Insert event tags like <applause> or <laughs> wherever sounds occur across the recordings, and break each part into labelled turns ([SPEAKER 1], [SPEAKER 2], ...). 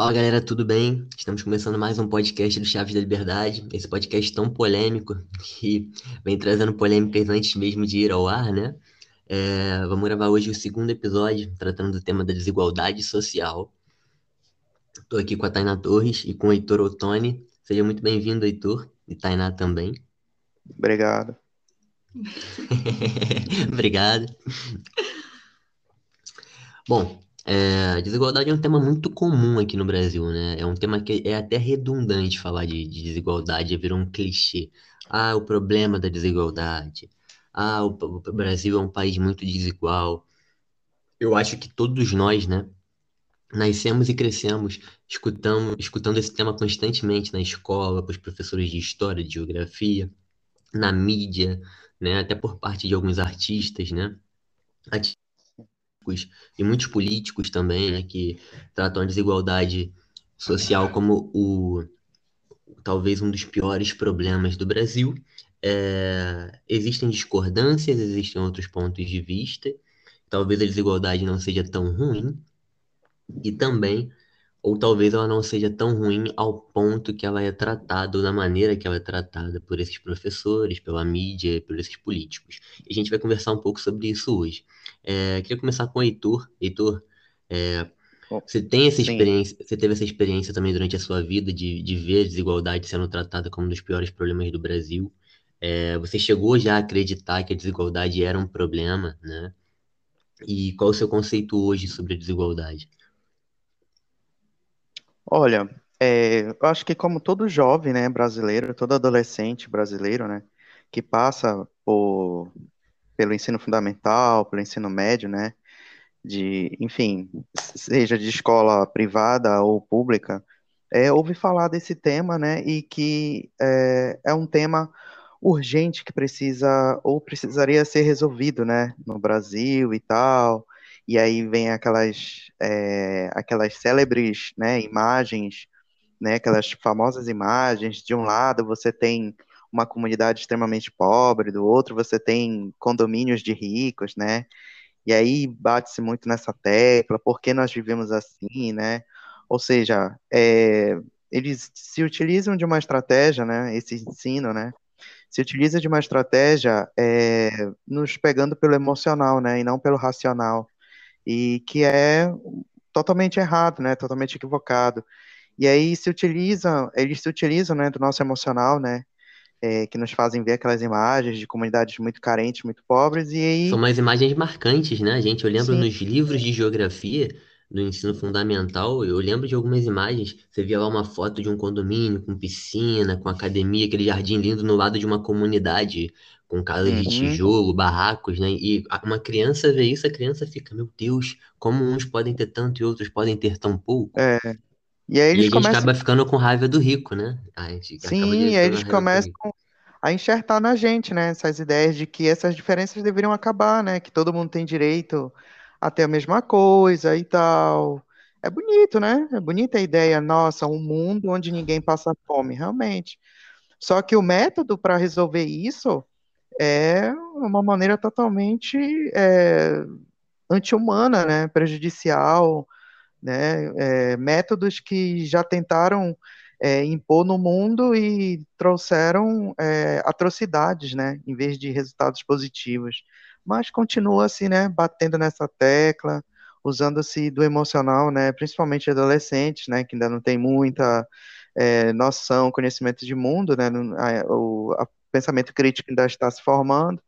[SPEAKER 1] Fala galera, tudo bem? Estamos começando mais um podcast do Chaves da Liberdade. Esse podcast tão polêmico que vem trazendo polêmicas antes mesmo de ir ao ar, né? É, vamos gravar hoje o segundo episódio, tratando do tema da desigualdade social. Estou aqui com a Tainá Torres e com o Heitor Ottoni. Seja muito bem-vindo, Heitor, e Tainá também.
[SPEAKER 2] Obrigado. <laughs>
[SPEAKER 1] Obrigado. Bom, é, desigualdade é um tema muito comum aqui no Brasil, né? É um tema que é até redundante falar de, de desigualdade, virou um clichê. Ah, o problema da desigualdade. Ah, o, o Brasil é um país muito desigual. Eu acho que todos nós, né, nascemos e crescemos escutando, escutando esse tema constantemente na escola, com os professores de história, de geografia, na mídia, né, até por parte de alguns artistas, né? E muitos políticos também, né, que tratam a desigualdade social como o talvez um dos piores problemas do Brasil. É, existem discordâncias, existem outros pontos de vista. Talvez a desigualdade não seja tão ruim e também ou talvez ela não seja tão ruim ao ponto que ela é tratada, ou da maneira que ela é tratada por esses professores, pela mídia, por esses políticos. E a gente vai conversar um pouco sobre isso hoje. É, queria começar com o Heitor. Heitor, é, você tem essa experiência, Sim. você teve essa experiência também durante a sua vida de, de ver a desigualdade sendo tratada como um dos piores problemas do Brasil. É, você chegou já a acreditar que a desigualdade era um problema, né? E qual o seu conceito hoje sobre a desigualdade?
[SPEAKER 2] Olha, é, eu acho que como todo jovem, né, brasileiro, todo adolescente brasileiro, né, que passa por, pelo ensino fundamental, pelo ensino médio, né, de, enfim, seja de escola privada ou pública, é, ouve falar desse tema, né, e que é, é um tema urgente que precisa ou precisaria ser resolvido, né, no Brasil e tal, e aí vem aquelas, é, aquelas célebres né, imagens, né, aquelas famosas imagens, de um lado você tem uma comunidade extremamente pobre, do outro você tem condomínios de ricos, né, e aí bate-se muito nessa tecla, por que nós vivemos assim, né, ou seja, é, eles se utilizam de uma estratégia, né, esse ensino, né, se utiliza de uma estratégia é, nos pegando pelo emocional, né, e não pelo racional e que é totalmente errado, né, totalmente equivocado. E aí se utiliza, eles se utilizam, né, do nosso emocional, né, é, que nos fazem ver aquelas imagens de comunidades muito carentes, muito pobres, e aí...
[SPEAKER 1] São umas imagens marcantes, né, gente? Eu lembro Sim. nos livros de geografia do ensino fundamental, eu lembro de algumas imagens, você via lá uma foto de um condomínio com piscina, com academia, aquele jardim lindo no lado de uma comunidade com casas de uhum. tijolo, barracos, né? E uma criança vê isso, a criança fica, meu Deus, como uns podem ter tanto e outros podem ter tão pouco.
[SPEAKER 2] É.
[SPEAKER 1] E aí eles e a gente começam... acaba ficando com raiva do rico, né? A gente
[SPEAKER 2] Sim, e aí eles começam a enxertar na gente, né? Essas ideias de que essas diferenças deveriam acabar, né? Que todo mundo tem direito a ter a mesma coisa e tal. É bonito, né? É bonita a ideia, nossa, um mundo onde ninguém passa fome, realmente. Só que o método para resolver isso é uma maneira totalmente é, anti-humana, né, prejudicial, né, é, métodos que já tentaram é, impor no mundo e trouxeram é, atrocidades, né, em vez de resultados positivos. Mas continua assim, né, batendo nessa tecla, usando-se do emocional, né, principalmente adolescentes, né, que ainda não tem muita é, noção, conhecimento de mundo, né, a pensamento crítico ainda está se formando.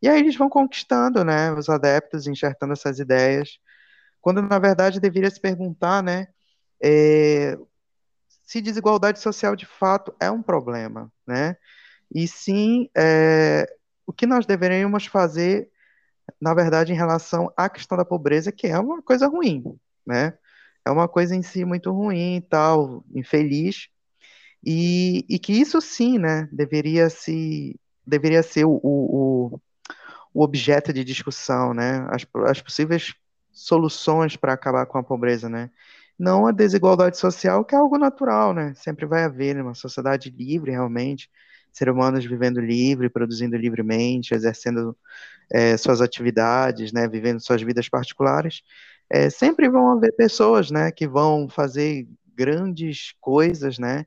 [SPEAKER 2] E aí eles vão conquistando, né, os adeptos, enxertando essas ideias, quando na verdade deveria se perguntar, né, é, se desigualdade social de fato é um problema, né, e sim é, o que nós deveríamos fazer, na verdade, em relação à questão da pobreza, que é uma coisa ruim, né, é uma coisa em si muito ruim e tal, infeliz, e, e que isso sim, né, deveria, se, deveria ser o, o, o objeto de discussão, né, as, as possíveis soluções para acabar com a pobreza, né, não a desigualdade social, que é algo natural, né, sempre vai haver, né, uma sociedade livre, realmente, seres humanos vivendo livre, produzindo livremente, exercendo é, suas atividades, né, vivendo suas vidas particulares, é, sempre vão haver pessoas, né, que vão fazer grandes coisas, né?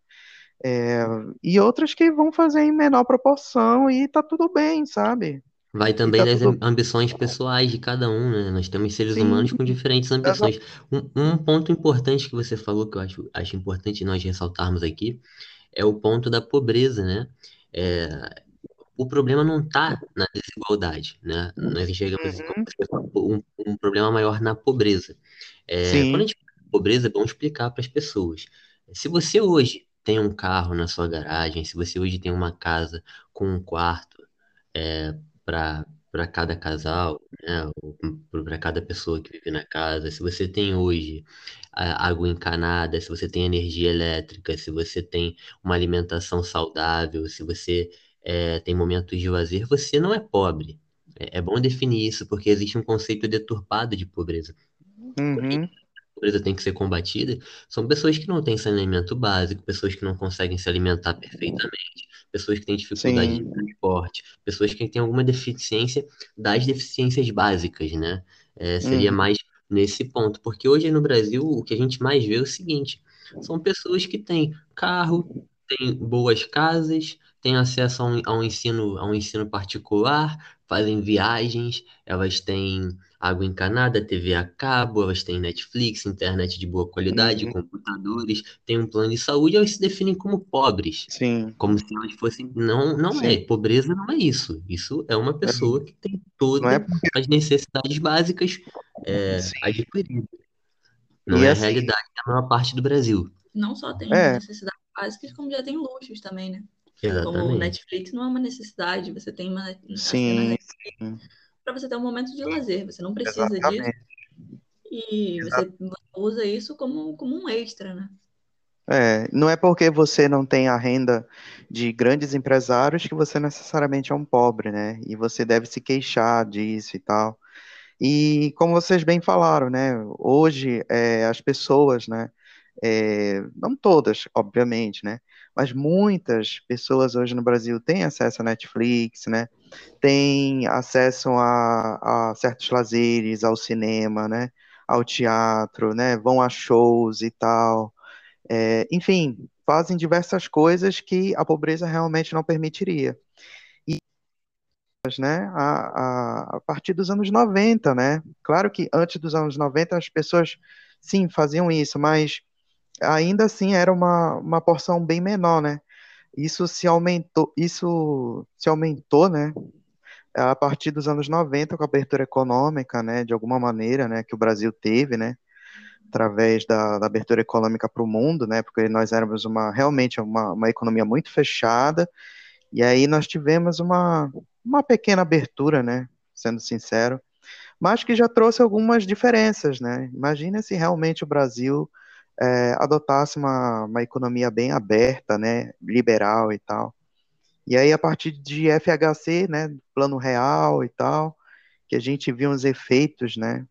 [SPEAKER 2] É, e outras que vão fazer em menor proporção e tá tudo bem, sabe?
[SPEAKER 1] Vai também tá das tudo... ambições pessoais de cada um, né? Nós temos seres Sim. humanos com diferentes ambições. Um, um, ponto importante que você falou, que eu acho, acho importante nós ressaltarmos aqui, é o ponto da pobreza, né? É, o problema não está na desigualdade, né? Nós enxergamos uhum. um, um, problema maior na pobreza. É, quando a gente fala pobreza, é bom explicar para as pessoas. Se você hoje tem um carro na sua garagem, se você hoje tem uma casa com um quarto é, para para cada casal, né, para cada pessoa que vive na casa, se você tem hoje água encanada, se você tem energia elétrica, se você tem uma alimentação saudável, se você é, tem momentos de lazer, você não é pobre. É, é, bom definir isso, porque existe um conceito deturpado de pobreza.
[SPEAKER 2] Uhum
[SPEAKER 1] pobreza tem que ser combatida são pessoas que não têm saneamento básico, pessoas que não conseguem se alimentar perfeitamente, pessoas que têm dificuldade Sim. de transporte, pessoas que têm alguma deficiência das deficiências básicas, né? É, seria hum. mais nesse ponto, porque hoje no Brasil o que a gente mais vê é o seguinte: são pessoas que têm carro, têm boas casas, têm acesso a um, a um ensino, a um ensino particular, fazem viagens, elas têm água encanada, TV a cabo, elas têm Netflix, internet de boa qualidade, uhum. computadores, têm um plano de saúde, elas se definem como pobres.
[SPEAKER 2] Sim.
[SPEAKER 1] Como se elas fossem. Não, não é. Sim. é. Pobreza não é isso. Isso é uma pessoa que tem todas é porque... as necessidades básicas é, adquiridas. Não e é assim... a realidade da maior parte do Brasil.
[SPEAKER 3] Não só tem é. necessidades básicas, como já tem luxos também, né?
[SPEAKER 1] Exatamente.
[SPEAKER 3] Como Netflix não é uma necessidade, você tem uma.
[SPEAKER 2] Sim.
[SPEAKER 3] Para você ter um momento de lazer, você não precisa Exatamente. disso. E você, usa isso como, como um extra, né?
[SPEAKER 2] É, não é porque você não tem a renda de grandes empresários que você necessariamente é um pobre, né? E você deve se queixar disso e tal. E como vocês bem falaram, né? Hoje é, as pessoas, né? É, não todas, obviamente, né? Mas muitas pessoas hoje no Brasil têm acesso a Netflix, né? Têm acesso a, a certos lazeres, ao cinema, né? Ao teatro, né? Vão a shows e tal. É, enfim, fazem diversas coisas que a pobreza realmente não permitiria. E né, a, a, a partir dos anos 90, né? Claro que antes dos anos 90 as pessoas sim faziam isso, mas ainda assim era uma, uma porção bem menor, né? Isso se aumentou, isso se aumentou, né? A partir dos anos 90, com a abertura econômica, né, de alguma maneira, né, que o Brasil teve, né, através da, da abertura econômica para o mundo, né, porque nós éramos uma realmente uma, uma economia muito fechada, e aí nós tivemos uma, uma pequena abertura, né, sendo sincero, mas que já trouxe algumas diferenças, né? Imagina se realmente o Brasil é, adotasse uma, uma economia bem aberta, né, liberal e tal. E aí, a partir de FHC, né, plano real e tal, que a gente viu os efeitos, né,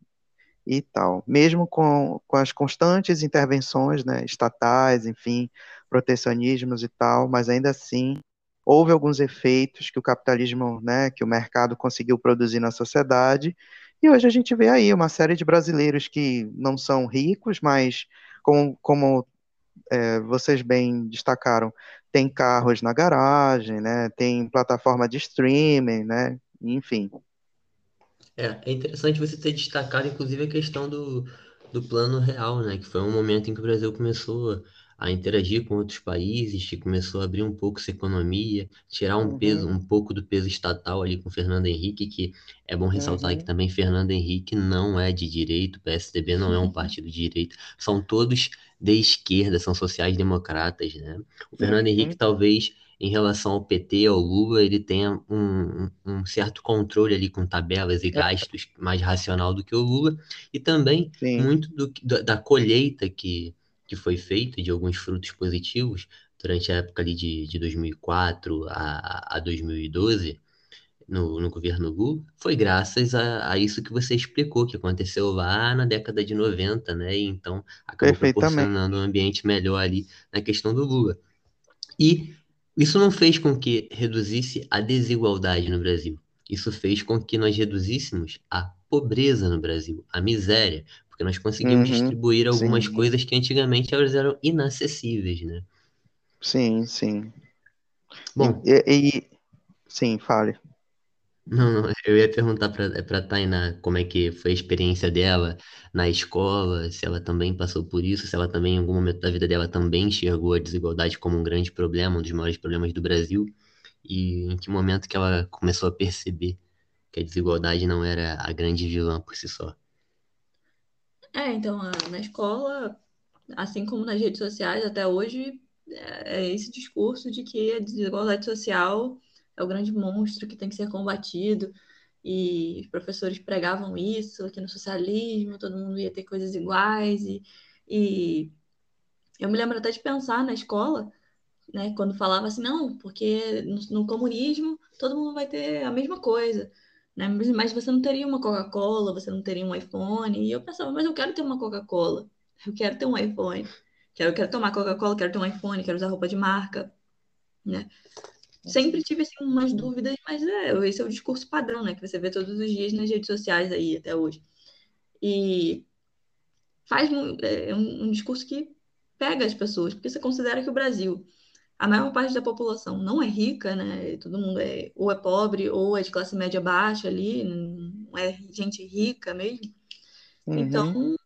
[SPEAKER 2] e tal. Mesmo com, com as constantes intervenções, né, estatais, enfim, protecionismos e tal, mas ainda assim houve alguns efeitos que o capitalismo, né, que o mercado conseguiu produzir na sociedade, e hoje a gente vê aí uma série de brasileiros que não são ricos, mas como, como é, vocês bem destacaram, tem carros na garagem, né? Tem plataforma de streaming, né? Enfim.
[SPEAKER 1] É, é interessante você ter destacado, inclusive, a questão do, do plano real, né? Que foi um momento em que o Brasil começou a interagir com outros países, que começou a abrir um pouco essa economia, tirar um uhum. peso, um pouco do peso estatal ali com Fernando Henrique, que é bom ressaltar uhum. que também Fernando Henrique não é de direito, o PSDB não é um <laughs> partido de direita, são todos de esquerda, são sociais-democratas, né? O Fernando uhum. Henrique talvez em relação ao PT, ao Lula, ele tenha um, um, certo controle ali com tabelas e é. gastos mais racional do que o Lula, e também Sim. muito do, da colheita que que foi feito de alguns frutos positivos durante a época ali de, de 2004 a, a 2012, no, no governo Lula, foi graças a, a isso que você explicou, que aconteceu lá na década de 90, né? E então acabou proporcionando um ambiente melhor ali na questão do Lula. E isso não fez com que reduzisse a desigualdade no Brasil. Isso fez com que nós reduzíssemos a pobreza no Brasil, a miséria, porque nós conseguimos
[SPEAKER 2] Uhum,
[SPEAKER 1] distribuir algumas
[SPEAKER 2] sim,
[SPEAKER 1] coisas que antigamente elas eram inacessíveis, né?
[SPEAKER 2] sim, sim.
[SPEAKER 1] Bom,
[SPEAKER 2] E, e- sim, fale.
[SPEAKER 1] não, não, eu ia perguntar para para Tainá como é que foi a experiência dela na escola, se ela também passou por isso, se ela também em algum momento da vida dela também enxergou a desigualdade como um grande problema, um dos maiores problemas do Brasil, e em que momento que ela começou a perceber que a desigualdade não era a grande vilã por si só.
[SPEAKER 3] É, então, na escola, assim como nas redes sociais, até hoje, é é esse discurso de que a desigualdade social é o grande monstro que tem que ser combatido, e os professores pregavam isso, que no socialismo todo mundo ia ter coisas iguais, e, e eu me lembro até de pensar na escola, né, quando falava assim, não, porque no, no comunismo todo mundo vai ter a mesma coisa, né, mas, mas você não teria uma Coca-Cola, você não teria um iPhone, e eu pensava, mas eu quero ter uma Coca-Cola, eu quero ter um iPhone, quero, quero tomar Coca-Cola, quero ter um iPhone, quero usar roupa de marca, né, sempre tive assim, umas dúvidas, mas é, esse é o discurso padrão, né, que você vê todos os dias nas redes sociais aí até hoje, e faz mu- é um, um discurso que pega as pessoas, porque você considera que o Brasil a maior parte da população não é rica, né? Todo mundo é ou é pobre ou é de classe média baixa ali, não é gente rica mesmo. Então,
[SPEAKER 2] Uhum.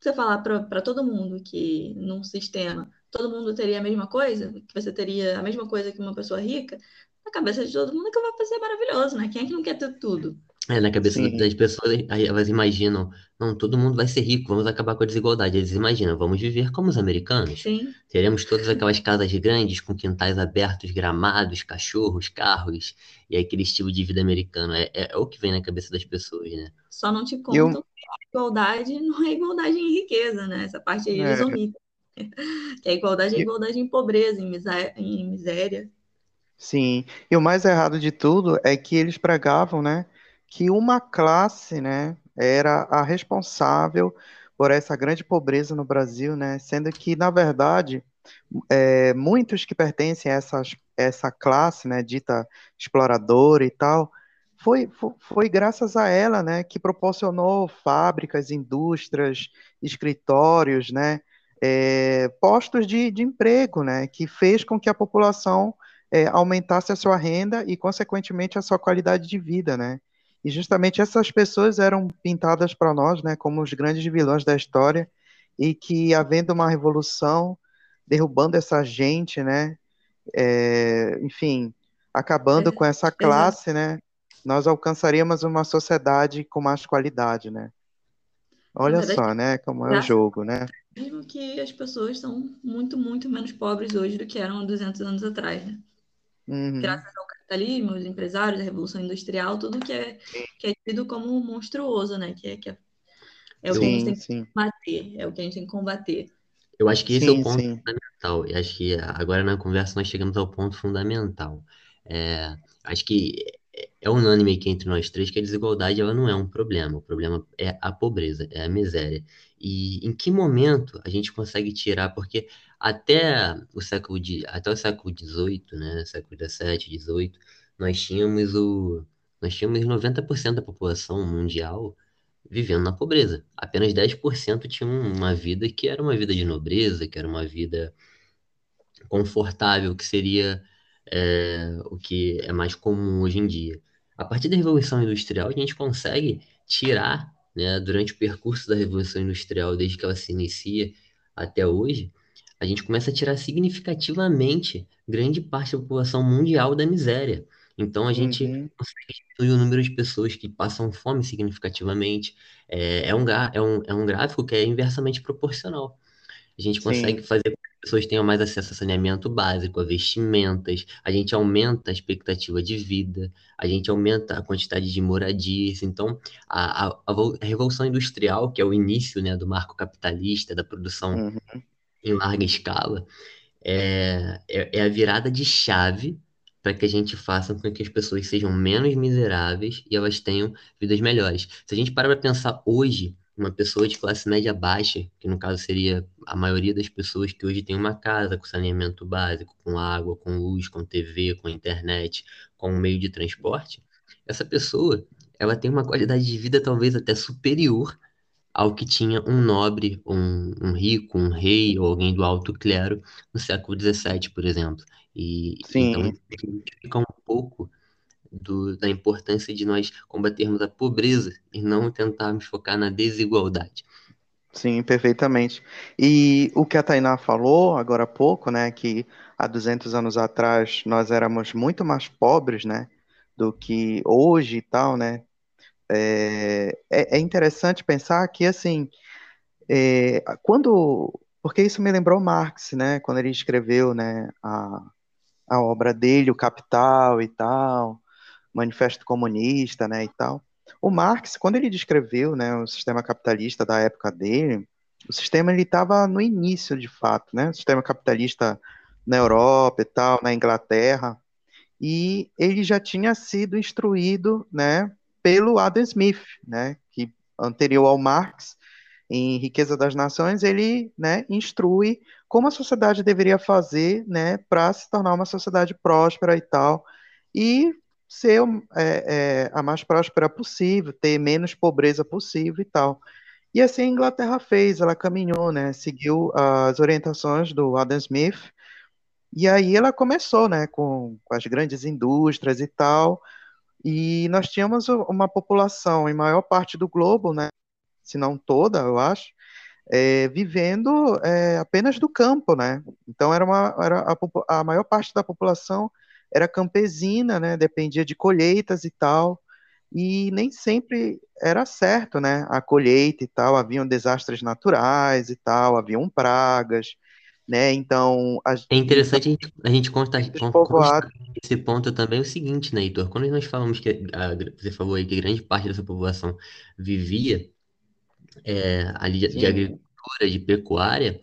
[SPEAKER 3] você falar para todo mundo que num sistema todo mundo teria a mesma coisa, que você teria a mesma coisa que uma pessoa rica, na cabeça de todo mundo é que vai ser maravilhoso, né? Quem é que não quer ter tudo?
[SPEAKER 1] É, na cabeça
[SPEAKER 2] Sim,
[SPEAKER 1] das pessoas, aí elas imaginam, não, todo mundo vai ser rico, vamos acabar com a desigualdade. Eles imaginam, vamos viver como os americanos.
[SPEAKER 3] Sim,
[SPEAKER 1] Teremos todas aquelas casas grandes, com quintais abertos, gramados, cachorros, carros, e aquele estilo de vida americano. É, é, é o que vem na cabeça das pessoas, né?
[SPEAKER 3] só não te
[SPEAKER 2] e eu,
[SPEAKER 3] contam que a igualdade não é igualdade em riqueza, né? Essa parte aí eles
[SPEAKER 2] é,
[SPEAKER 3] omitem. <laughs> Que a igualdade é igualdade em pobreza, em misé- em miséria.
[SPEAKER 2] Sim, e o mais errado de tudo é que eles pregavam, né, que uma classe, né, era a responsável por essa grande pobreza no Brasil, né, sendo que, na verdade, é, muitos que pertencem a essa classe, né, dita exploradora e tal, foi, fo- foi graças a ela, né, que proporcionou fábricas, indústrias, escritórios, né, é, postos de, de emprego, né, que fez com que a população é, aumentasse a sua renda e, consequentemente, a sua qualidade de vida, né. E justamente essas pessoas eram pintadas para nós, né, como os grandes vilões da história, e que, havendo uma revolução, derrubando essa gente, né? É, enfim, acabando com essa classe, né? Nós alcançaríamos uma sociedade com mais qualidade, né? Olha
[SPEAKER 3] verdade,
[SPEAKER 2] só, né? Como é o jogo, né?
[SPEAKER 3] mesmo que as pessoas são muito, muito menos pobres hoje do que eram há 200 anos atrás, né?
[SPEAKER 2] Uhum,
[SPEAKER 3] Graças ao capitalismo, os empresários, a revolução industrial, tudo que é, que é tido como monstruoso, né? Que é, que é, é o que a gente
[SPEAKER 2] sim,
[SPEAKER 3] tem que
[SPEAKER 2] sim,
[SPEAKER 3] combater, é o que a gente tem que combater.
[SPEAKER 1] Eu acho que esse é o
[SPEAKER 2] sim,
[SPEAKER 1] ponto
[SPEAKER 2] sim,
[SPEAKER 1] fundamental. Eu acho que agora na conversa nós chegamos ao ponto fundamental. É, acho que é é unânime aqui entre nós três que a desigualdade ela não é um problema. O problema é a pobreza, é a miséria. E em que momento a gente consegue tirar? Porque até o século de, até o século XVIII, né, século XVII, XVIII, nós tínhamos o, nós tínhamos 90% da população mundial vivendo na pobreza. Apenas 10% tinham uma vida que era uma vida de nobreza, que era uma vida confortável, que seria é, o que é mais comum hoje em dia. A partir da Revolução Industrial, a gente consegue tirar, né, durante o percurso da Revolução Industrial, desde que ela se inicia até hoje, a gente começa a tirar significativamente grande parte da população mundial da miséria. Então, a gente
[SPEAKER 2] uhum,
[SPEAKER 1] consegue diminuir o número de pessoas que passam fome significativamente. É, é um, é um, é um gráfico que é inversamente proporcional. A gente consegue
[SPEAKER 2] sim,
[SPEAKER 1] fazer com que as pessoas tenham mais acesso a saneamento básico, a vestimentas, a gente aumenta a expectativa de vida, a gente aumenta a quantidade de moradias. Então, a, a, a Revolução Industrial, que é o início, né, do marco capitalista, da produção
[SPEAKER 2] uhum,
[SPEAKER 1] em larga escala, é, é, é a virada de chave para que a gente faça com que as pessoas sejam menos miseráveis e elas tenham vidas melhores. Se a gente parar para pensar hoje, uma pessoa de classe média baixa, que no caso seria a maioria das pessoas que hoje tem uma casa com saneamento básico, com água, com luz, com TV, com internet, com um meio de transporte, essa pessoa, ela tem uma qualidade de vida talvez até superior ao que tinha um nobre, um, um rico, um rei ou alguém do alto clero no século XVII, por exemplo. E então
[SPEAKER 2] Sim,
[SPEAKER 1] fica um pouco do, da importância de nós combatermos a pobreza e não tentarmos focar na desigualdade.
[SPEAKER 2] sim, perfeitamente. E o que a Tainá falou agora há pouco, né, que há 200 anos atrás nós éramos muito mais pobres, né, do que hoje e tal, né? É, é, é interessante pensar que, assim, é, quando... Porque isso me lembrou Marx, né, quando ele escreveu, né, a, a obra dele, O Capital e tal, Manifesto Comunista, né, e tal. O Marx, quando ele descreveu, né, o sistema capitalista da época dele, o sistema ele estava no início, de fato, né, o sistema capitalista na Europa e tal, na Inglaterra, e ele já tinha sido instruído, né, pelo Adam Smith, né, que anterior ao Marx, em Riqueza das Nações, ele, né, instrui como a sociedade deveria fazer, né, para se tornar uma sociedade próspera e tal, e ser é, é, a mais próspera possível, ter menos pobreza possível e tal. E assim a Inglaterra fez, ela caminhou, né, seguiu as orientações do Adam Smith, e aí ela começou, né, com, com as grandes indústrias e tal, e nós tínhamos uma população em maior parte do globo, né, se não toda, eu acho, é, vivendo é, apenas do campo, né? Então era uma era a, a, maior parte da população era campesina, né? Dependia de colheitas e tal, e nem sempre era certo, né? A colheita e tal, haviam desastres naturais e tal, haviam pragas, né? Então
[SPEAKER 1] as, é interessante a gente, a gente constar, esse ponto também é o seguinte, né, Heitor? Quando nós falamos que a, você falou aí que grande parte dessa população vivia é, ali de, de, agricultura, de pecuária,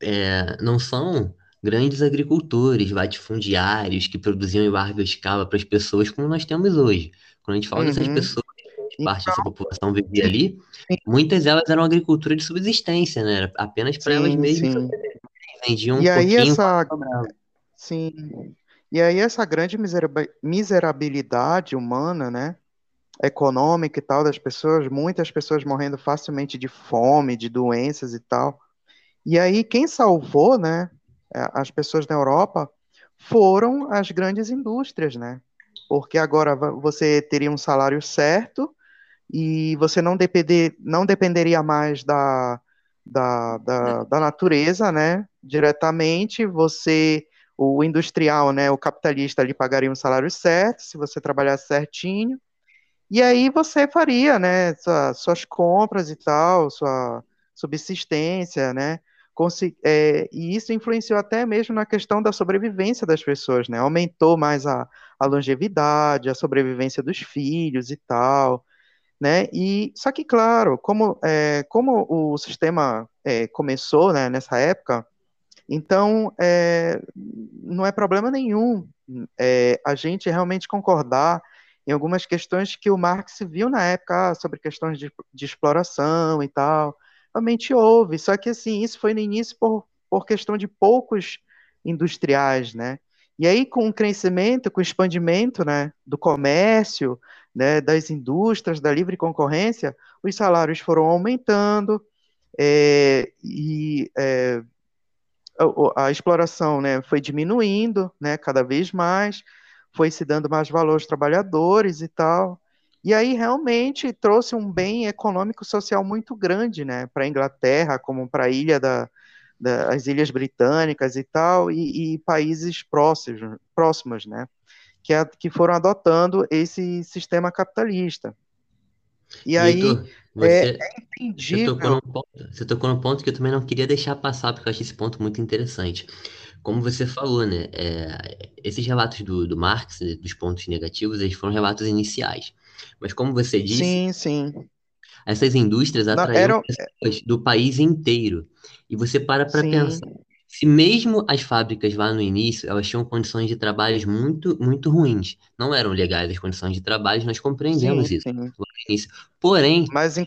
[SPEAKER 1] é, não são grandes agricultores, latifundiários que produziam em larga escala para as pessoas como nós temos hoje. Quando a gente fala uhum. dessas pessoas, parte dessa então, população vivia ali, muitas delas eram agricultura de subsistência, né? Era apenas para elas mesmas
[SPEAKER 2] vendiam um e aí essa sim e aí essa grande miserabilidade humana né econômica e tal das pessoas, muitas pessoas morrendo facilmente de fome, de doenças e tal. E aí quem salvou, né, as pessoas na Europa foram as grandes indústrias, né? Porque agora você teria um salário certo e você não, depender, não dependeria mais da, da, da, da natureza, né? Diretamente, você, o industrial, né, o capitalista, lhe pagaria um salário certo, se você trabalhasse certinho, e aí você faria, né, sua, suas compras e tal, sua subsistência, né? É, e isso influenciou até mesmo na questão da sobrevivência das pessoas, né? Aumentou mais a, a longevidade, a sobrevivência dos filhos e tal, né? E só que claro, como é, como o sistema é, começou, né, nessa época, então é, não é problema nenhum é, a gente realmente concordar em algumas questões que o Marx viu na época ah, sobre questões de, de, exploração e tal. Realmente houve, só que assim, isso foi no início por, por questão de poucos industriais, né? E aí, com o crescimento, com o expandimento né, do comércio, né, das indústrias, da livre concorrência, os salários foram aumentando é, e é, a, a, exploração né, foi diminuindo né, cada vez mais, foi se dando mais valor aos trabalhadores e tal. E aí realmente trouxe um bem econômico social muito grande, né, para a Inglaterra, como para a ilha da, das Ilhas Britânicas e tal, e, e países próximos, próximos, né, que, a, que foram adotando esse sistema capitalista. E
[SPEAKER 1] Vitor, aí você, é, é você, tocou num ponto, você tocou num ponto que eu também não queria deixar passar, porque eu achei esse ponto muito interessante como você falou, né, é, esses relatos do, do Marx, né, dos pontos negativos, eles foram relatos iniciais. Mas como você disse,
[SPEAKER 2] sim, sim.
[SPEAKER 1] Essas indústrias atraíam era... pessoas do país inteiro. E você para para pensar, se mesmo as fábricas lá no início, elas tinham condições de trabalho muito, muito ruins, não eram legais as condições de trabalho, nós compreendemos sim, isso sim. no início. Porém,
[SPEAKER 2] Mas em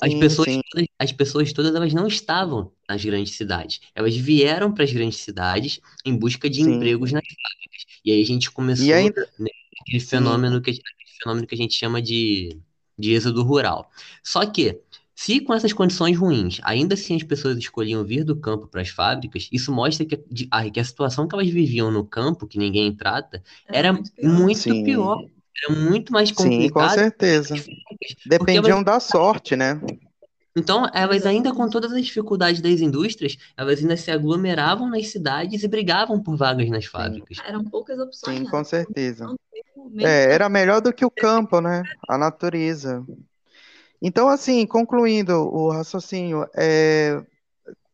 [SPEAKER 1] as sim, pessoas, todas, as pessoas todas elas não estavam nas grandes cidades. Elas vieram para as grandes cidades em busca de empregos nas fábricas. E aí a gente começou e ainda... né, aquele fenômeno que aquele fenômeno que a gente chama de, de êxodo rural. Só que Se com essas condições ruins, ainda assim as pessoas escolhiam vir do campo para as fábricas, isso mostra que a, que a situação que elas viviam no campo, que ninguém trata, era, era muito pior. Muito pior. Era muito mais complicado.
[SPEAKER 2] Sim, com certeza. Dependiam elas... da sorte, né?
[SPEAKER 1] Então, elas ainda com todas as dificuldades das indústrias, elas ainda se aglomeravam nas cidades e brigavam por vagas nas fábricas.
[SPEAKER 3] Eram poucas opções.
[SPEAKER 2] Sim, né? com certeza. É, era melhor do que o campo, né? A natureza. Então, assim, concluindo o raciocínio, é,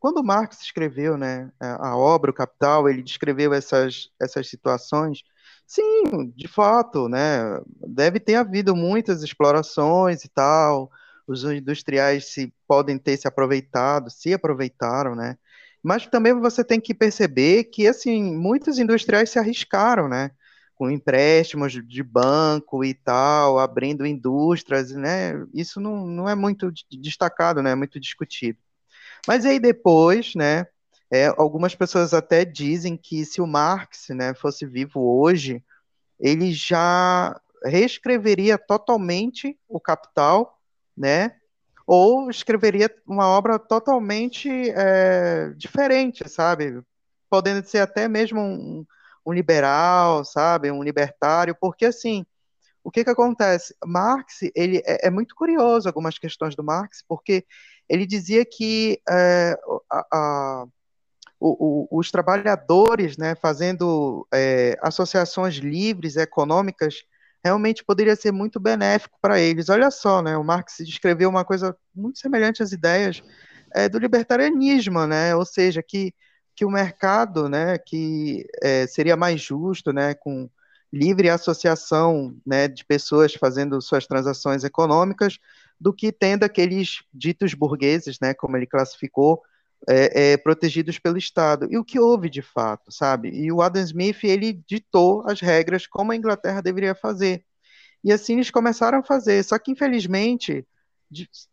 [SPEAKER 2] quando Marx escreveu, né, a obra, o Capital, ele descreveu essas, essas situações. Sim, de fato, né, deve ter havido muitas explorações e tal. Os industriais se podem ter se aproveitado, se aproveitaram, né? Mas também você tem que perceber que assim muitos industriais se arriscaram, né? Com empréstimos de banco e tal, abrindo indústrias, né? Isso não, não é muito destacado, né? É muito discutido. Mas aí depois, né? É, algumas pessoas até dizem que se o Marx, né, fosse vivo hoje, ele já reescreveria totalmente o Capital, né? Ou escreveria uma obra totalmente é, diferente, sabe? Podendo ser até mesmo um, um liberal, sabe, um libertário, porque assim, o que que acontece? Marx, ele é, é muito curioso algumas questões do Marx, porque ele dizia que é, a, a, o, o, os trabalhadores, né, fazendo é, associações livres econômicas, realmente poderia ser muito benéfico para eles. Olha só, né, o Marx descreveu uma coisa muito semelhante às ideias é, do libertarianismo, né, ou seja, que que o mercado, né, que é, seria mais justo, né, com livre associação, né, de pessoas fazendo suas transações econômicas, do que tendo aqueles ditos burgueses, né, como ele classificou, é, é, protegidos pelo Estado. E o que houve de fato, sabe? E o Adam Smith ele ditou as regras como a Inglaterra deveria fazer. E assim eles começaram a fazer. Só que infelizmente,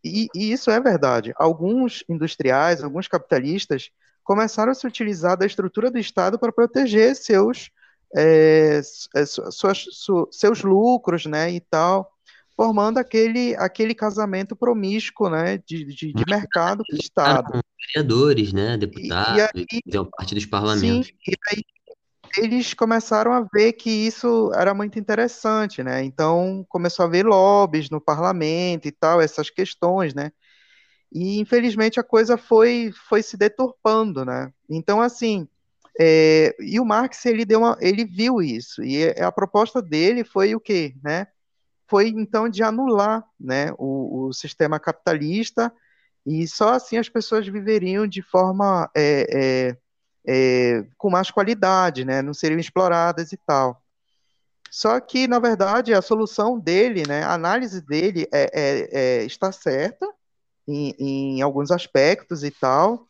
[SPEAKER 2] e, e isso é verdade, alguns industriais, alguns capitalistas começaram a se utilizar da estrutura do Estado para proteger seus, é, é suas, su, seus lucros, né, e tal, formando aquele, aquele casamento promíscuo, né, de, de, de mercado com o Estado.
[SPEAKER 1] Vereadores, né, deputados, e, e aí, parte dos parlamentos. Sim, e aí
[SPEAKER 2] eles começaram a ver que isso era muito interessante, né, então começou a haver lobbies no parlamento e tal, essas questões, né, e infelizmente a coisa foi, foi se deturpando, né? Então, assim, é, e o Marx ele deu uma, ele viu isso e a proposta dele foi o quê, né? Foi então de anular, né, o, o sistema capitalista e só assim as pessoas viveriam de forma é, é, é com mais qualidade, né? Não seriam exploradas e tal. Só que, na verdade, a solução dele, né, a análise dele é, é, é está certa, em, em alguns aspectos e tal.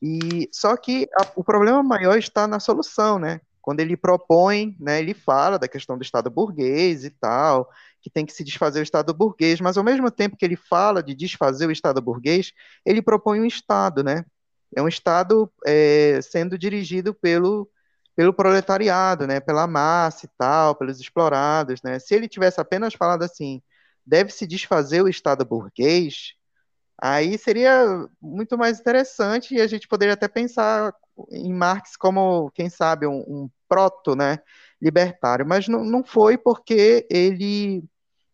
[SPEAKER 2] E só que a, o problema maior está na solução, né? Quando ele propõe, né, ele fala da questão do Estado burguês e tal, que tem que se desfazer o Estado burguês, mas ao mesmo tempo que ele fala de desfazer o Estado burguês, ele propõe um Estado, né? É um Estado é, sendo dirigido pelo, pelo proletariado, né? Pela massa e tal, pelos explorados, né? Se ele tivesse apenas falado assim, deve se desfazer o Estado burguês, Aí seria muito mais interessante e a gente poderia até pensar em Marx como, quem sabe, um, um proto, né, libertário, mas não, não foi porque ele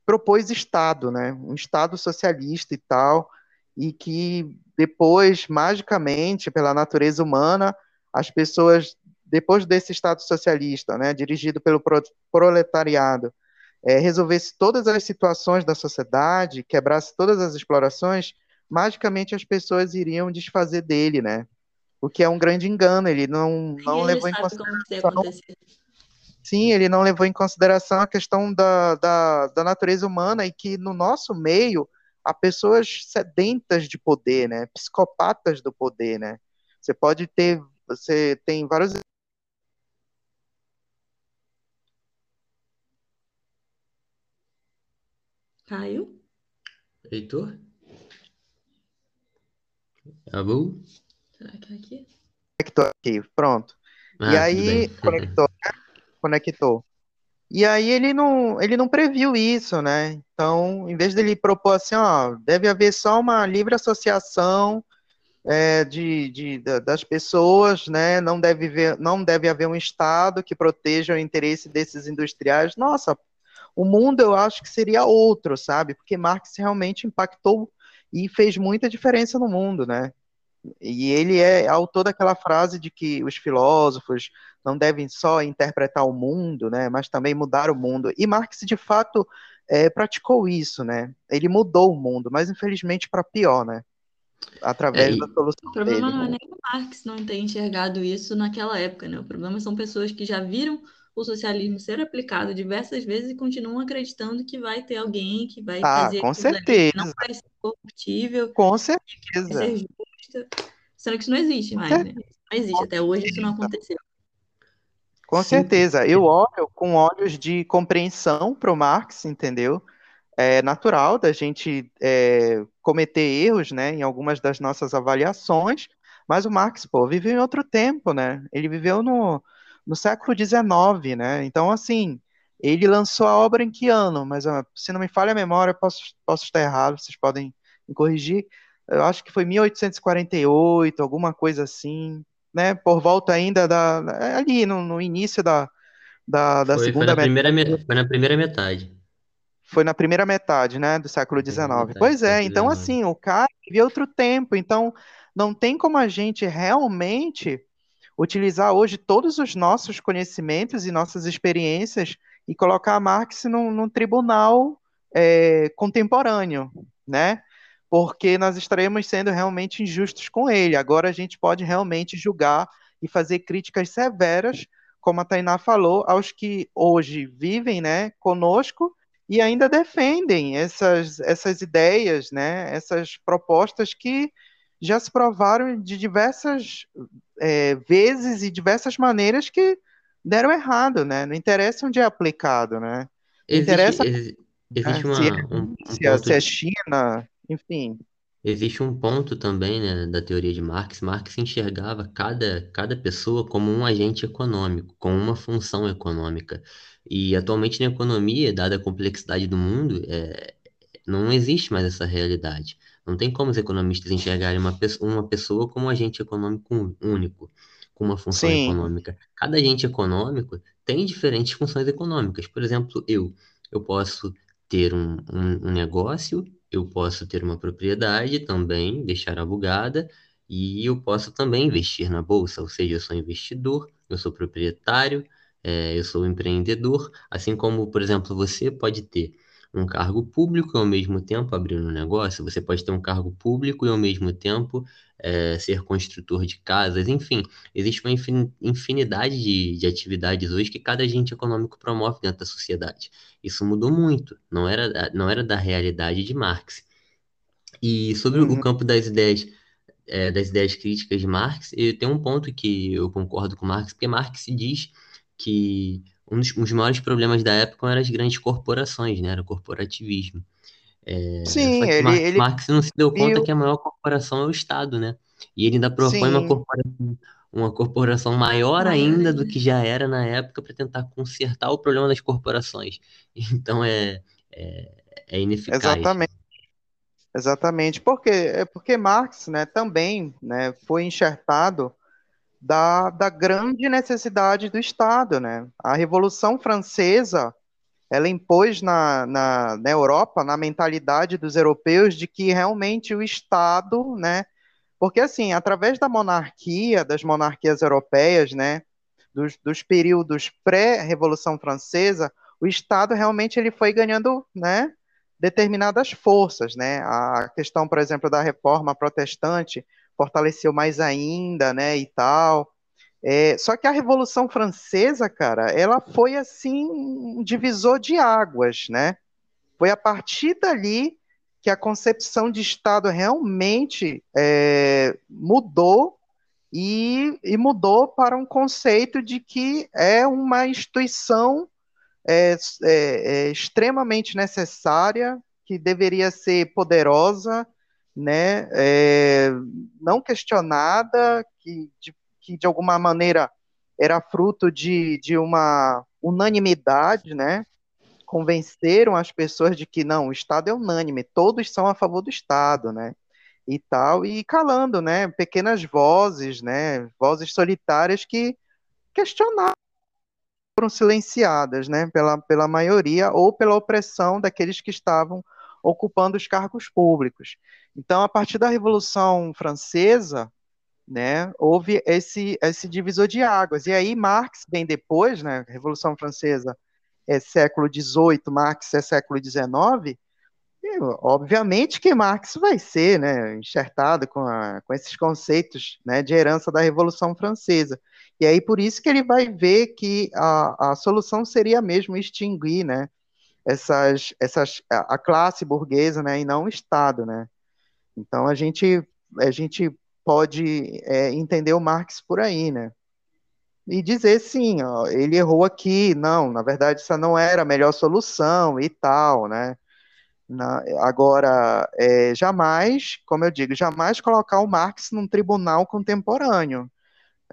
[SPEAKER 2] propôs Estado, né, um Estado socialista e tal, e que depois, magicamente, pela natureza humana, as pessoas, depois desse Estado socialista, né, dirigido pelo proletariado, é, resolvesse todas as situações da sociedade, quebrasse todas as explorações, magicamente as pessoas iriam desfazer dele, né? O que é um grande engano, ele não, não ele levou em consideração. Sim, ele não levou em consideração a questão da, da, da natureza humana e que no nosso meio há pessoas sedentas de poder, né? Psicopatas do poder, né? Você pode ter, você tem vários
[SPEAKER 3] Caiu?
[SPEAKER 1] Heitor? Alô?
[SPEAKER 3] Será que é aqui?
[SPEAKER 2] Conectou aqui, pronto. Ah, e aí, conectou, né? Conectou. E aí ele não, ele não previu isso, né? Então, em vez dele propor assim, ó, deve haver só uma livre associação é, de, de, das pessoas, né? Não deve, ver, não deve haver um Estado que proteja o interesse desses industriais. Nossa, o mundo eu acho que seria outro, sabe? Porque Marx realmente impactou e fez muita diferença no mundo, né? E ele é autor daquela frase de que os filósofos não devem só interpretar o mundo, né, mas também mudar o mundo. E Marx, de fato, é, praticou isso, né? Ele mudou o mundo, mas infelizmente para pior, né? Através é, da solução
[SPEAKER 3] O problema
[SPEAKER 2] dele,
[SPEAKER 3] não é
[SPEAKER 2] né?
[SPEAKER 3] nem o Marx não ter enxergado isso naquela época, né? O problema são pessoas que já viram o socialismo ser aplicado diversas vezes e continuam acreditando que vai ter alguém que vai
[SPEAKER 2] ah,
[SPEAKER 3] fazer
[SPEAKER 2] com certeza.
[SPEAKER 3] não vai ser corruptível,
[SPEAKER 2] com
[SPEAKER 3] certeza. ser justa, sendo que isso não existe mais, né? Isso não existe, até hoje isso não aconteceu.
[SPEAKER 2] Com Sim. certeza. Eu olho com olhos de compreensão para o Marx, entendeu? É natural da gente é, cometer erros, né, em algumas das nossas avaliações, mas o Marx, pô, viveu em outro tempo, né? Ele viveu no, no século XIX, né? Então, assim, ele lançou a obra em que ano? Mas ah, se não me falha a memória, posso, posso estar errado, vocês podem me corrigir. Eu acho que foi 1848, alguma coisa assim, né? Por volta ainda da ali no, no início da, da, da
[SPEAKER 1] Foi, foi
[SPEAKER 2] segunda
[SPEAKER 1] na primeira,
[SPEAKER 2] metade.
[SPEAKER 1] me- foi na primeira metade.
[SPEAKER 2] Foi na primeira metade, né, do século
[SPEAKER 1] Primeira
[SPEAKER 2] XIX. Pois é, então assim, o cara viveu outro tempo, então não tem como a gente realmente utilizar hoje todos os nossos conhecimentos e nossas experiências e colocar Marx num, num tribunal é, contemporâneo, né? Porque nós estaremos sendo realmente injustos com ele. Agora a gente pode realmente julgar e fazer críticas severas, como a Tainá falou, aos que hoje vivem, né, conosco e ainda defendem essas, essas ideias, né, essas propostas que já se provaram de diversas é, vezes e diversas maneiras que deram errado, né? Não interessa onde é aplicado, né?
[SPEAKER 1] Existe,
[SPEAKER 2] interessa
[SPEAKER 1] exi- existe
[SPEAKER 2] né, se, é,
[SPEAKER 1] uma, um, um
[SPEAKER 2] se, é,
[SPEAKER 1] ponto
[SPEAKER 2] se é China, enfim.
[SPEAKER 1] Existe um ponto também, né, da teoria de Marx. Marx enxergava cada, cada pessoa como um agente econômico, com uma função econômica. E atualmente na economia, dada a complexidade do mundo, é, não existe mais essa realidade. Não tem como os economistas enxergarem uma, pe- uma pessoa como um agente econômico único, com uma função
[SPEAKER 2] Sim,
[SPEAKER 1] econômica. Cada agente econômico tem diferentes funções econômicas. Por exemplo, eu, eu posso ter um, um, um negócio, eu posso ter uma propriedade também, deixar alugada, e eu posso também investir na bolsa, ou seja, eu sou investidor, eu sou proprietário, eh, eu sou empreendedor, assim como, por exemplo, você pode ter um cargo público e ao mesmo tempo abrir um negócio, você pode ter um cargo público e ao mesmo tempo eh, ser construtor de casas, enfim, existe uma infin- infinidade de, de atividades hoje que cada agente econômico promove dentro da sociedade. Isso mudou muito, não era, não era da realidade de Marx. E sobre o
[SPEAKER 2] uhum,
[SPEAKER 1] campo das ideias, eh, das ideias críticas de Marx, tenho um ponto que eu concordo com Marx, porque Marx diz que um dos, um dos maiores problemas da época eram as grandes corporações, né? Era o corporativismo. É,
[SPEAKER 2] sim,
[SPEAKER 1] que
[SPEAKER 2] ele,
[SPEAKER 1] Mar-
[SPEAKER 2] ele
[SPEAKER 1] Marx não se deu conta
[SPEAKER 2] viu,
[SPEAKER 1] que a maior corporação é o Estado, né? E ele ainda propõe uma corporação, uma corporação maior ainda do que já era na época para tentar consertar o problema das corporações. <laughs> Então é, é, é ineficaz.
[SPEAKER 2] exatamente, exatamente. Porque, é porque Marx, né, também, né, foi enxertado da, da grande necessidade do Estado, né? A Revolução Francesa, ela impôs na, na, na Europa, na mentalidade dos europeus, de que realmente o Estado, né? Porque, assim, através da monarquia, das monarquias europeias, né? Dos, dos períodos pré-Revolução Francesa, o Estado realmente ele foi ganhando, né? Determinadas forças, né? A questão, por exemplo, da reforma protestante fortaleceu mais ainda, né? E tal. É, só que a Revolução Francesa, cara, ela foi assim um divisor de águas, né? Foi a partir dali que a concepção de Estado realmente é, mudou e, e mudou para um conceito de que é uma instituição é, é, é extremamente necessária, que deveria ser poderosa, né? É, não questionada, que de, que de alguma maneira era fruto de, de uma unanimidade, né? Convenceram as pessoas de que não, o Estado é unânime, todos são a favor do Estado, né? E tal, e calando, né? Pequenas vozes, né? Vozes solitárias que questionaram foram silenciadas, né, pela, pela maioria ou pela opressão daqueles que estavam ocupando os cargos públicos. Então, a partir da Revolução Francesa, né, houve esse, esse divisor de águas. E aí Marx, bem depois, né, Revolução Francesa é século XVIII, Marx é século XIX, obviamente que Marx vai ser né, enxertado com, a, com esses conceitos né, de herança da Revolução Francesa. E aí por isso que ele vai ver que a, a solução seria mesmo extinguir né, essas, essas, a classe burguesa né, e não o Estado. Né? Então a gente, a gente pode é, entender o Marx por aí, né? E dizer sim, ó, ele errou aqui, não, na verdade essa não era a melhor solução e tal, né? Na, agora, é, jamais, como eu digo, jamais colocar o Marx num tribunal contemporâneo.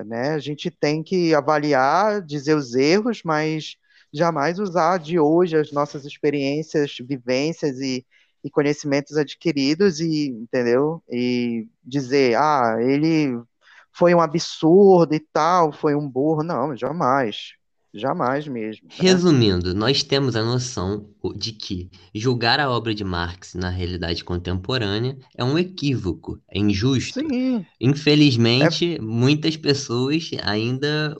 [SPEAKER 2] Né? A gente tem que avaliar, dizer os erros, mas jamais usar de hoje as nossas experiências, vivências e, e conhecimentos adquiridos e, entendeu? E dizer, ah, ele foi um absurdo e tal, foi um burro. Não, jamais. Jamais mesmo. né?
[SPEAKER 1] Resumindo, nós temos a noção de que julgar a obra de Marx na realidade contemporânea é um equívoco, é injusto.
[SPEAKER 2] Sim, é
[SPEAKER 1] Infelizmente, muitas pessoas ainda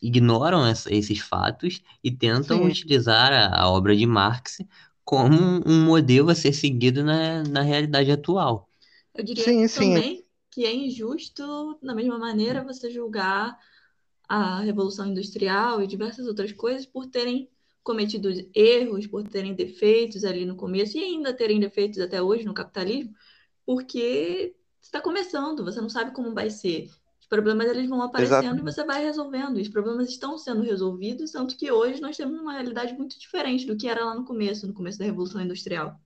[SPEAKER 1] ignoram esses fatos e tentam
[SPEAKER 2] Sim.
[SPEAKER 1] utilizar a obra de Marx como um, modelo a ser seguido na, na realidade atual.
[SPEAKER 3] Eu diria
[SPEAKER 2] sim, sim.
[SPEAKER 3] também que é injusto, da mesma maneira, você julgar a Revolução Industrial e diversas outras coisas por terem cometido erros, por terem defeitos ali no começo e ainda terem defeitos até hoje no capitalismo, porque está começando, você não sabe como vai ser. Os problemas eles vão aparecendo e você vai resolvendo. Os problemas estão sendo resolvidos, tanto que hoje nós temos uma realidade muito diferente do que era lá no começo, no começo da Revolução Industrial.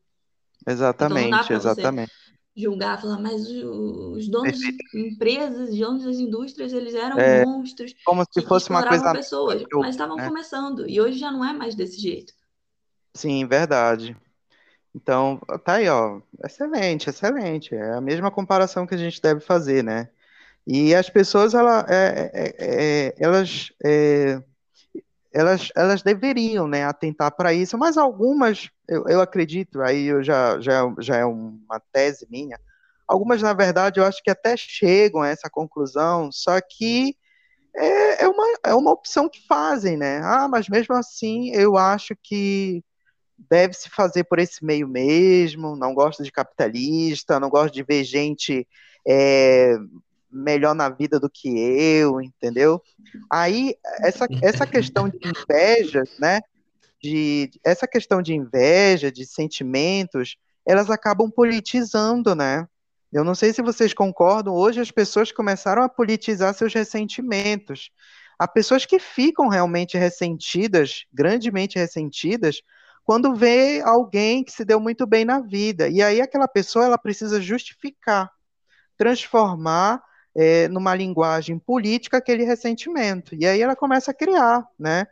[SPEAKER 3] Então
[SPEAKER 2] Exatamente,
[SPEAKER 3] você
[SPEAKER 2] exatamente.
[SPEAKER 3] julgar, falar, mas os donos de empresas, os donos das indústrias, eles eram
[SPEAKER 2] É,
[SPEAKER 3] monstros
[SPEAKER 2] Como se fosse uma coisa
[SPEAKER 3] pessoas,
[SPEAKER 2] eu,
[SPEAKER 3] mas estavam
[SPEAKER 2] né?
[SPEAKER 3] começando. E hoje já não é mais desse jeito.
[SPEAKER 2] Sim, verdade. Então, tá aí, ó. Excelente, excelente. É a mesma comparação que a gente deve fazer, né? E as pessoas, ela, é, é, é, elas, é, elas, elas deveriam, né, atentar para isso, mas algumas, eu, eu acredito, aí eu já, já, já é uma tese minha, algumas, na verdade, eu acho que até chegam a essa conclusão, só que é, é uma, é uma opção que fazem, né? Ah, mas mesmo assim, eu acho que deve se fazer por esse meio mesmo, não gosto de capitalista, não gosto de ver gente é, melhor na vida do que eu, entendeu? Aí, essa, essa questão de inveja, né? De, essa questão de inveja, de sentimentos, elas acabam politizando, né? Eu não sei se vocês concordam, hoje as pessoas começaram a politizar seus ressentimentos. Há pessoas que ficam realmente ressentidas, grandemente ressentidas, quando vê alguém que se deu muito bem na vida. E aí aquela pessoa ela precisa justificar, transformar é, numa linguagem política aquele ressentimento. E aí ela começa a criar, né?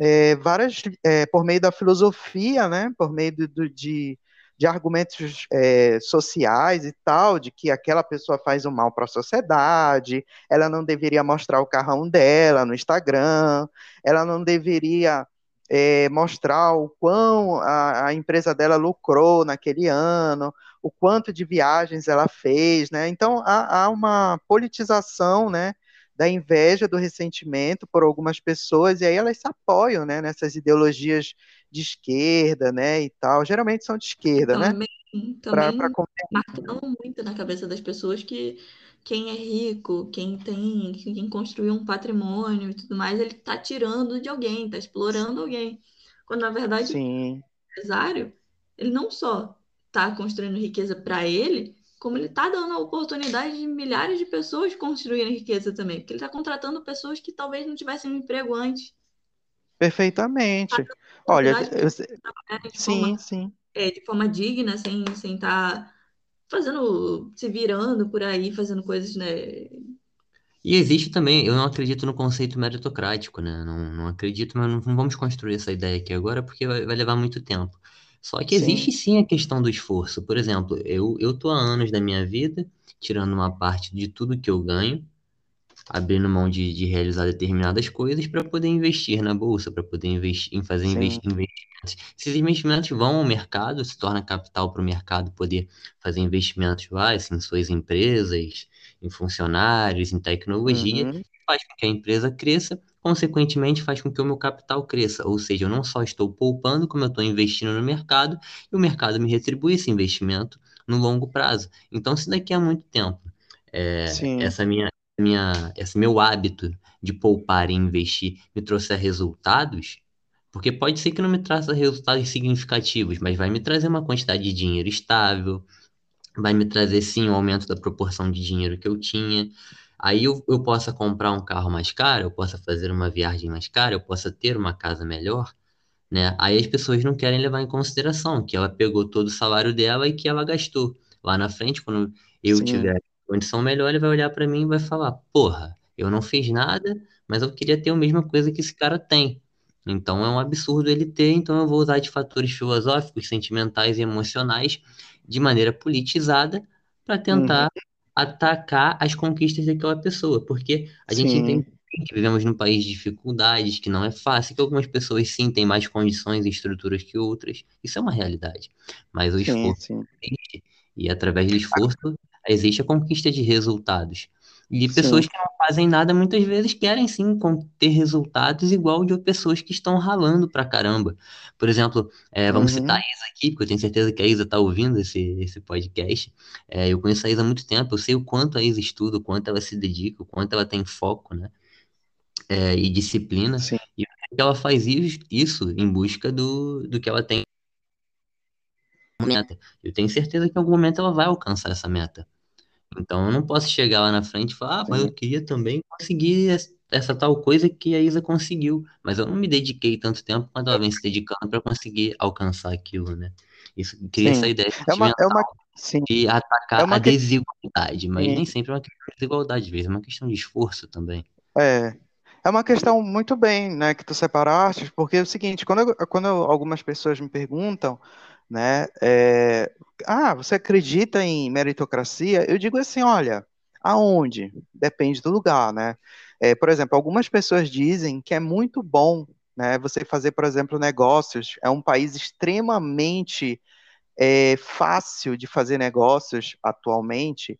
[SPEAKER 2] É, várias, é, por meio da filosofia, né? Por meio do, do, de, de argumentos é, sociais e tal, de que aquela pessoa faz o um mal para a sociedade, ela não deveria mostrar o carrão dela no Instagram, ela não deveria é, mostrar o quão a, a, empresa dela lucrou naquele ano, o quanto de viagens ela fez, né? Então há, há uma politização, né? Da inveja, do ressentimento por algumas pessoas, e aí elas se apoiam, né? Nessas ideologias de esquerda, né? E tal. Geralmente são de esquerda,
[SPEAKER 3] também,
[SPEAKER 2] né?
[SPEAKER 3] Também pra, pra martelam muito na cabeça das pessoas que quem é rico, quem tem, quem construiu um patrimônio e tudo mais, ele está tirando de alguém, está explorando alguém. Quando na verdade
[SPEAKER 2] Sim.
[SPEAKER 3] o empresário, ele não só está construindo riqueza para ele, como ele está dando a oportunidade de milhares de pessoas construírem riqueza também, porque ele está contratando pessoas que talvez não tivessem um emprego antes.
[SPEAKER 2] Perfeitamente.
[SPEAKER 3] Tá
[SPEAKER 2] Olha, eu... sim,
[SPEAKER 3] forma,
[SPEAKER 2] sim.
[SPEAKER 3] É, de forma digna, sem estar sem tá fazendo, se virando por aí, fazendo coisas, né,
[SPEAKER 1] E existe também, eu não acredito no conceito meritocrático, né? Não, não acredito, mas não, não vamos construir essa ideia aqui agora porque vai, vai levar muito tempo. Só que existe
[SPEAKER 2] Sim.
[SPEAKER 1] sim a questão do esforço. Por exemplo, eu, eu tô há anos da minha vida tirando uma parte de tudo que eu ganho abrindo mão de, de realizar determinadas coisas para poder investir na bolsa, para poder investir em fazer investi-
[SPEAKER 2] Sim.
[SPEAKER 1] investimentos. Esses investimentos vão ao mercado, se torna capital para o mercado poder fazer investimentos vai, assim, em suas empresas, em funcionários, em tecnologia,
[SPEAKER 2] Uhum.
[SPEAKER 1] faz com que a empresa cresça, consequentemente faz com que o meu capital cresça. Ou seja, eu não só estou poupando, como eu estou investindo no mercado, e o mercado me retribui esse investimento no longo prazo. Então, se daqui a muito tempo é, essa minha minha, esse meu hábito de poupar e investir me trouxer resultados, porque pode ser que não me traça resultados significativos, mas vai me trazer uma quantidade de dinheiro estável, vai me trazer sim um aumento da proporção de dinheiro que eu tinha. Aí eu, eu possa comprar um carro mais caro, eu possa fazer uma viagem mais cara, eu possa ter uma casa melhor, né? Aí as pessoas não querem levar em consideração que ela pegou todo o salário dela e que ela gastou. Lá na frente, quando eu
[SPEAKER 2] Sim.
[SPEAKER 1] tiver condição melhor, ele vai olhar para mim e vai falar: Porra, eu não fiz nada, mas eu queria ter a mesma coisa que esse cara tem. Então é um absurdo ele ter, então eu vou usar de fatores filosóficos, sentimentais e emocionais de maneira politizada para
[SPEAKER 2] Uhum.
[SPEAKER 1] Atacar as conquistas daquela pessoa, porque a gente entende
[SPEAKER 2] Sim.
[SPEAKER 1] que vivemos num país de dificuldades, que não é fácil, que algumas pessoas sim têm mais condições e estruturas que outras. Isso é uma realidade. Mas o
[SPEAKER 2] Sim,
[SPEAKER 1] esforço
[SPEAKER 2] sim.
[SPEAKER 1] existe, e através do esforço existe a conquista de resultados. E pessoas
[SPEAKER 2] Sim.
[SPEAKER 1] que não fazem nada muitas vezes querem sim ter resultados igual de pessoas que estão ralando pra caramba. Por exemplo, é, vamos citar a
[SPEAKER 2] Uhum.
[SPEAKER 1] Isa aqui, porque eu tenho certeza que a Isa está ouvindo esse, esse podcast. É, eu conheço a Isa há muito tempo, eu sei o quanto a Isa estuda, o quanto ela se dedica, o quanto ela tem foco, né? é, e disciplina,
[SPEAKER 2] Sim.
[SPEAKER 1] e ela faz is- isso em busca do, do que ela tem meta. Eu tenho certeza que em algum momento ela vai alcançar essa meta. Então eu não posso chegar lá na frente e falar, ah, mas
[SPEAKER 2] Sim.
[SPEAKER 1] eu queria também conseguir es- essa tal coisa que a Isa conseguiu, mas eu não me dediquei tanto tempo quanto ela vem se dedicando para conseguir alcançar aquilo, né? Isso cria essa
[SPEAKER 2] Sim.
[SPEAKER 1] ideia
[SPEAKER 2] É uma, é uma, sim.
[SPEAKER 1] de
[SPEAKER 2] É
[SPEAKER 1] atacar a
[SPEAKER 2] uma questão.
[SPEAKER 1] desigualdade, mas nem sempre é uma questão de desigualdade, às vezes é uma questão de esforço também.
[SPEAKER 2] É, é uma questão muito bem, né, que tu separaste, porque é o seguinte, quando, eu- quando eu- algumas pessoas me perguntam, né, é, ah, você acredita em meritocracia? Eu digo assim, olha, aonde? Depende do lugar, né? É, por exemplo, algumas pessoas dizem que é muito bom, né, você fazer, por exemplo, negócios. É um país extremamente é, fácil de fazer negócios atualmente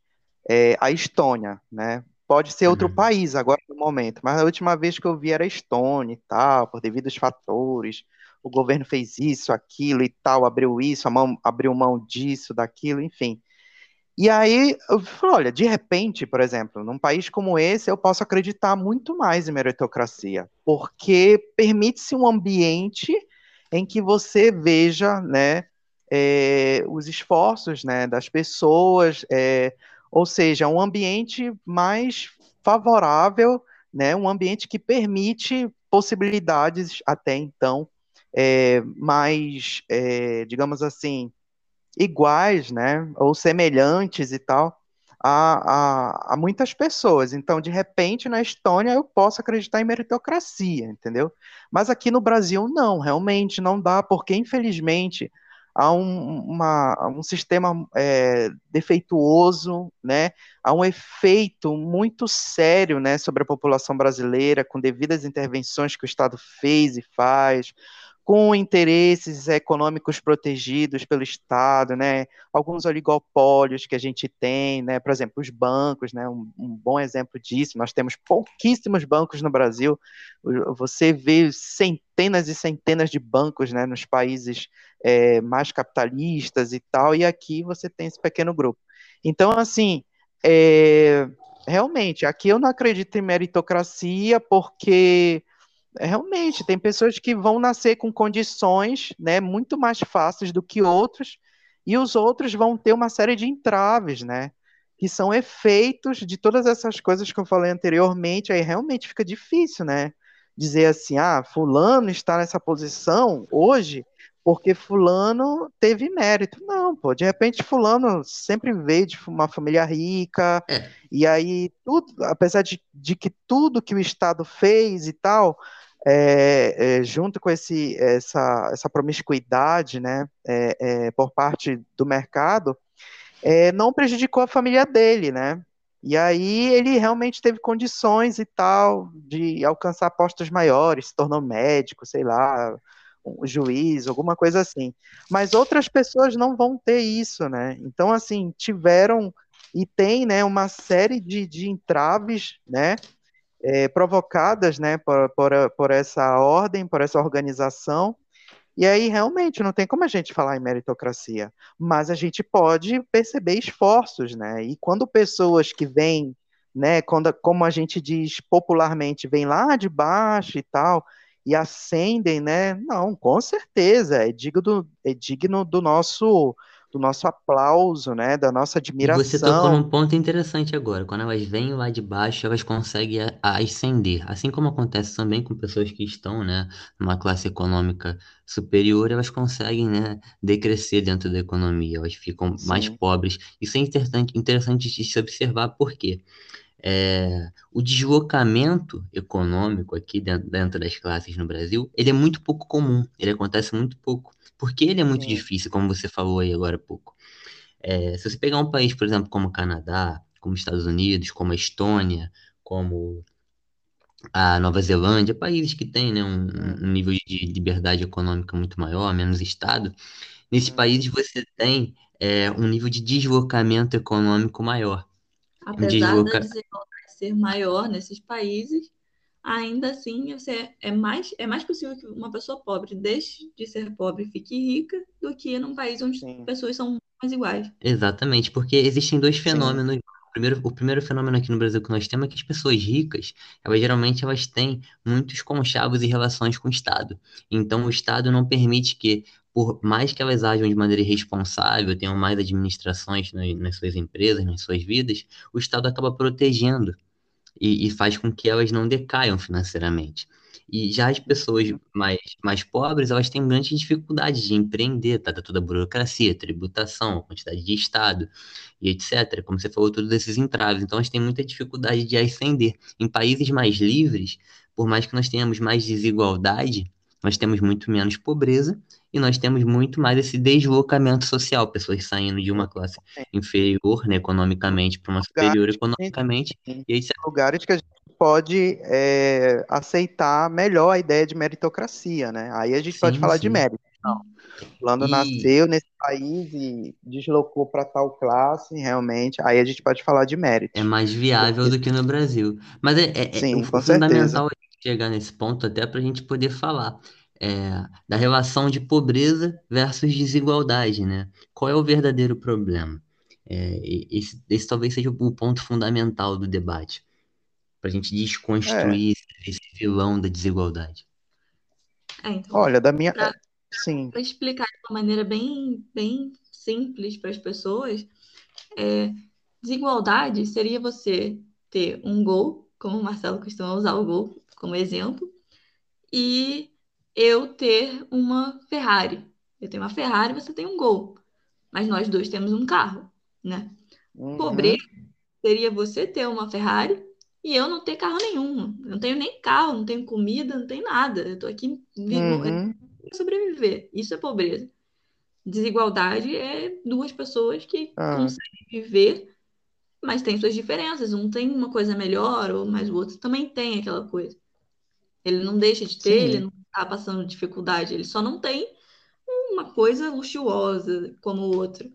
[SPEAKER 2] é a Estônia, né? Pode ser outro
[SPEAKER 1] Uhum.
[SPEAKER 2] país agora no momento, mas a última vez que eu vi era a Estônia e tal, por devidos fatores. O governo fez isso, aquilo e tal, abriu isso, mão, abriu mão disso, daquilo, enfim. E aí, eu falo, olha, de repente, por exemplo, num país como esse, eu posso acreditar muito mais em meritocracia, porque permite-se um ambiente em que você veja, né, é, os esforços, né, das pessoas, é, ou seja, um ambiente mais favorável, né, um ambiente que permite possibilidades até então é, mais, é, digamos assim, iguais, né, ou semelhantes e tal, a, a, a muitas pessoas. Então, de repente, na Estônia eu posso acreditar em meritocracia, entendeu? Mas aqui no Brasil não, realmente não dá, porque infelizmente há um, uma, um sistema é, defeituoso, né? Há um efeito muito sério, né, sobre a população brasileira, com devidas intervenções que o Estado fez e faz, com interesses econômicos protegidos pelo Estado, né? Alguns oligopólios que a gente tem, né? Por exemplo, os bancos, né? Um, um bom exemplo disso. Nós temos pouquíssimos bancos no Brasil. Você vê centenas e centenas de bancos, né? Nos países é, mais capitalistas e tal. E aqui você tem esse pequeno grupo. Então, assim, é, realmente, aqui eu não acredito em meritocracia porque realmente tem pessoas que vão nascer com condições né, muito mais fáceis do que outros, e os outros vão ter uma série de entraves, né? Que são efeitos de todas essas coisas que eu falei anteriormente, aí realmente fica difícil, né? Dizer assim, ah, fulano está nessa posição hoje, porque fulano teve mérito. Não, pô, de repente fulano sempre veio de uma família rica,
[SPEAKER 1] É.
[SPEAKER 2] e aí tudo, apesar de, de que tudo que o Estado fez e tal, é, é, junto com esse, essa, essa promiscuidade, né, é, é, por parte do mercado, é, não prejudicou a família dele, né? E aí ele realmente teve condições e tal de alcançar postos maiores, se tornou médico, sei lá, um juiz, alguma coisa assim. Mas outras pessoas não vão ter isso, né? Então, assim, tiveram e tem, né, uma série de, de entraves, né, é, provocadas, né, por, por, por essa ordem, por essa organização, e aí realmente não tem como a gente falar em meritocracia, mas a gente pode perceber esforços, né? E quando pessoas que vêm, né, quando, como a gente diz popularmente, vêm lá de baixo e tal, e ascendem, né? Não, com certeza, é digno do, é digno do nosso do nosso aplauso, né? Da nossa admiração.
[SPEAKER 1] E você tocou num ponto interessante agora. Quando elas vêm lá de baixo, elas conseguem ascender. Assim como acontece também com pessoas que estão, né, numa classe econômica superior, elas conseguem, né, decrescer dentro da economia. Elas ficam Sim. mais pobres. Isso é interessante, interessante de se observar por quê? É, o deslocamento econômico aqui dentro, dentro, das classes no Brasil, ele é muito pouco comum, ele acontece muito pouco, porque ele é muito Sim. difícil, como você falou aí agora há pouco. É, se você pegar um país, por exemplo, como o Canadá, como os Estados Unidos, como a Estônia, como a Nova Zelândia, países que têm né, um, um, nível de liberdade econômica muito maior, menos Estado, nesses países você tem é, um nível de deslocamento econômico maior.
[SPEAKER 3] Apesar da desigualdade ser maior nesses países, ainda assim você é mais, é mais possível que uma pessoa pobre deixe de ser pobre e fique rica do que num país onde Sim. pessoas são mais iguais.
[SPEAKER 1] Exatamente, porque existem dois fenômenos. O primeiro, o primeiro fenômeno aqui no Brasil que nós temos é que as pessoas ricas, elas geralmente elas têm muitos conchavos e relações com o Estado. Então o Estado não permite que por mais que elas ajam de maneira irresponsável, tenham mais administrações nas, nas suas empresas, nas suas vidas, o Estado acaba protegendo e, e, faz com que elas não decaiam financeiramente. E já as pessoas mais, mais pobres, elas têm grande dificuldade de empreender, tá? Toda a burocracia, tributação, quantidade de Estado e etc. Como você falou, todos esses entraves. Então, elas têm muita dificuldade de ascender. Em países mais livres, por mais que nós tenhamos mais desigualdade, nós temos muito menos pobreza e nós temos muito mais esse deslocamento social, pessoas saindo de uma classe inferior, né, economicamente, para uma superior economicamente.
[SPEAKER 2] E aí, lugares que a gente pode é, aceitar melhor a ideia de meritocracia, né? Aí a gente sim, pode falar sim. de mérito. Não. Fulano e... nasceu nesse país e deslocou para tal classe, realmente. Aí a gente pode falar de mérito.
[SPEAKER 1] É mais viável do que no Brasil. Mas é, é, sim, é fundamental chegar nesse ponto até para a gente poder falar é, da relação de pobreza versus desigualdade, né? Qual é o verdadeiro problema? É, esse, esse, talvez seja o ponto fundamental do debate, para a gente desconstruir é. esse vilão da desigualdade.
[SPEAKER 3] É, então,
[SPEAKER 2] Olha, da minha. Pra, Sim.
[SPEAKER 3] Para explicar de uma maneira bem, bem simples para as pessoas, é, desigualdade seria você ter um gol, como o Marcelo costuma usar o gol como exemplo, e eu ter uma Ferrari. Eu tenho uma Ferrari, você tem um Gol. Mas nós dois temos um carro, né? Uhum. Pobreza seria você ter uma Ferrari e eu não ter carro nenhum. Eu não tenho nem carro, não tenho comida, não tenho nada. Eu tô aqui uhum. sobreviver. Isso é pobreza. Desigualdade é duas pessoas que ah. conseguem viver, mas tem suas diferenças. Um tem uma coisa melhor, ou mas o outro também tem aquela coisa. Ele não deixa de ter, Sim. ele não está passando dificuldade, ele só não tem uma coisa luxuosa como o outro,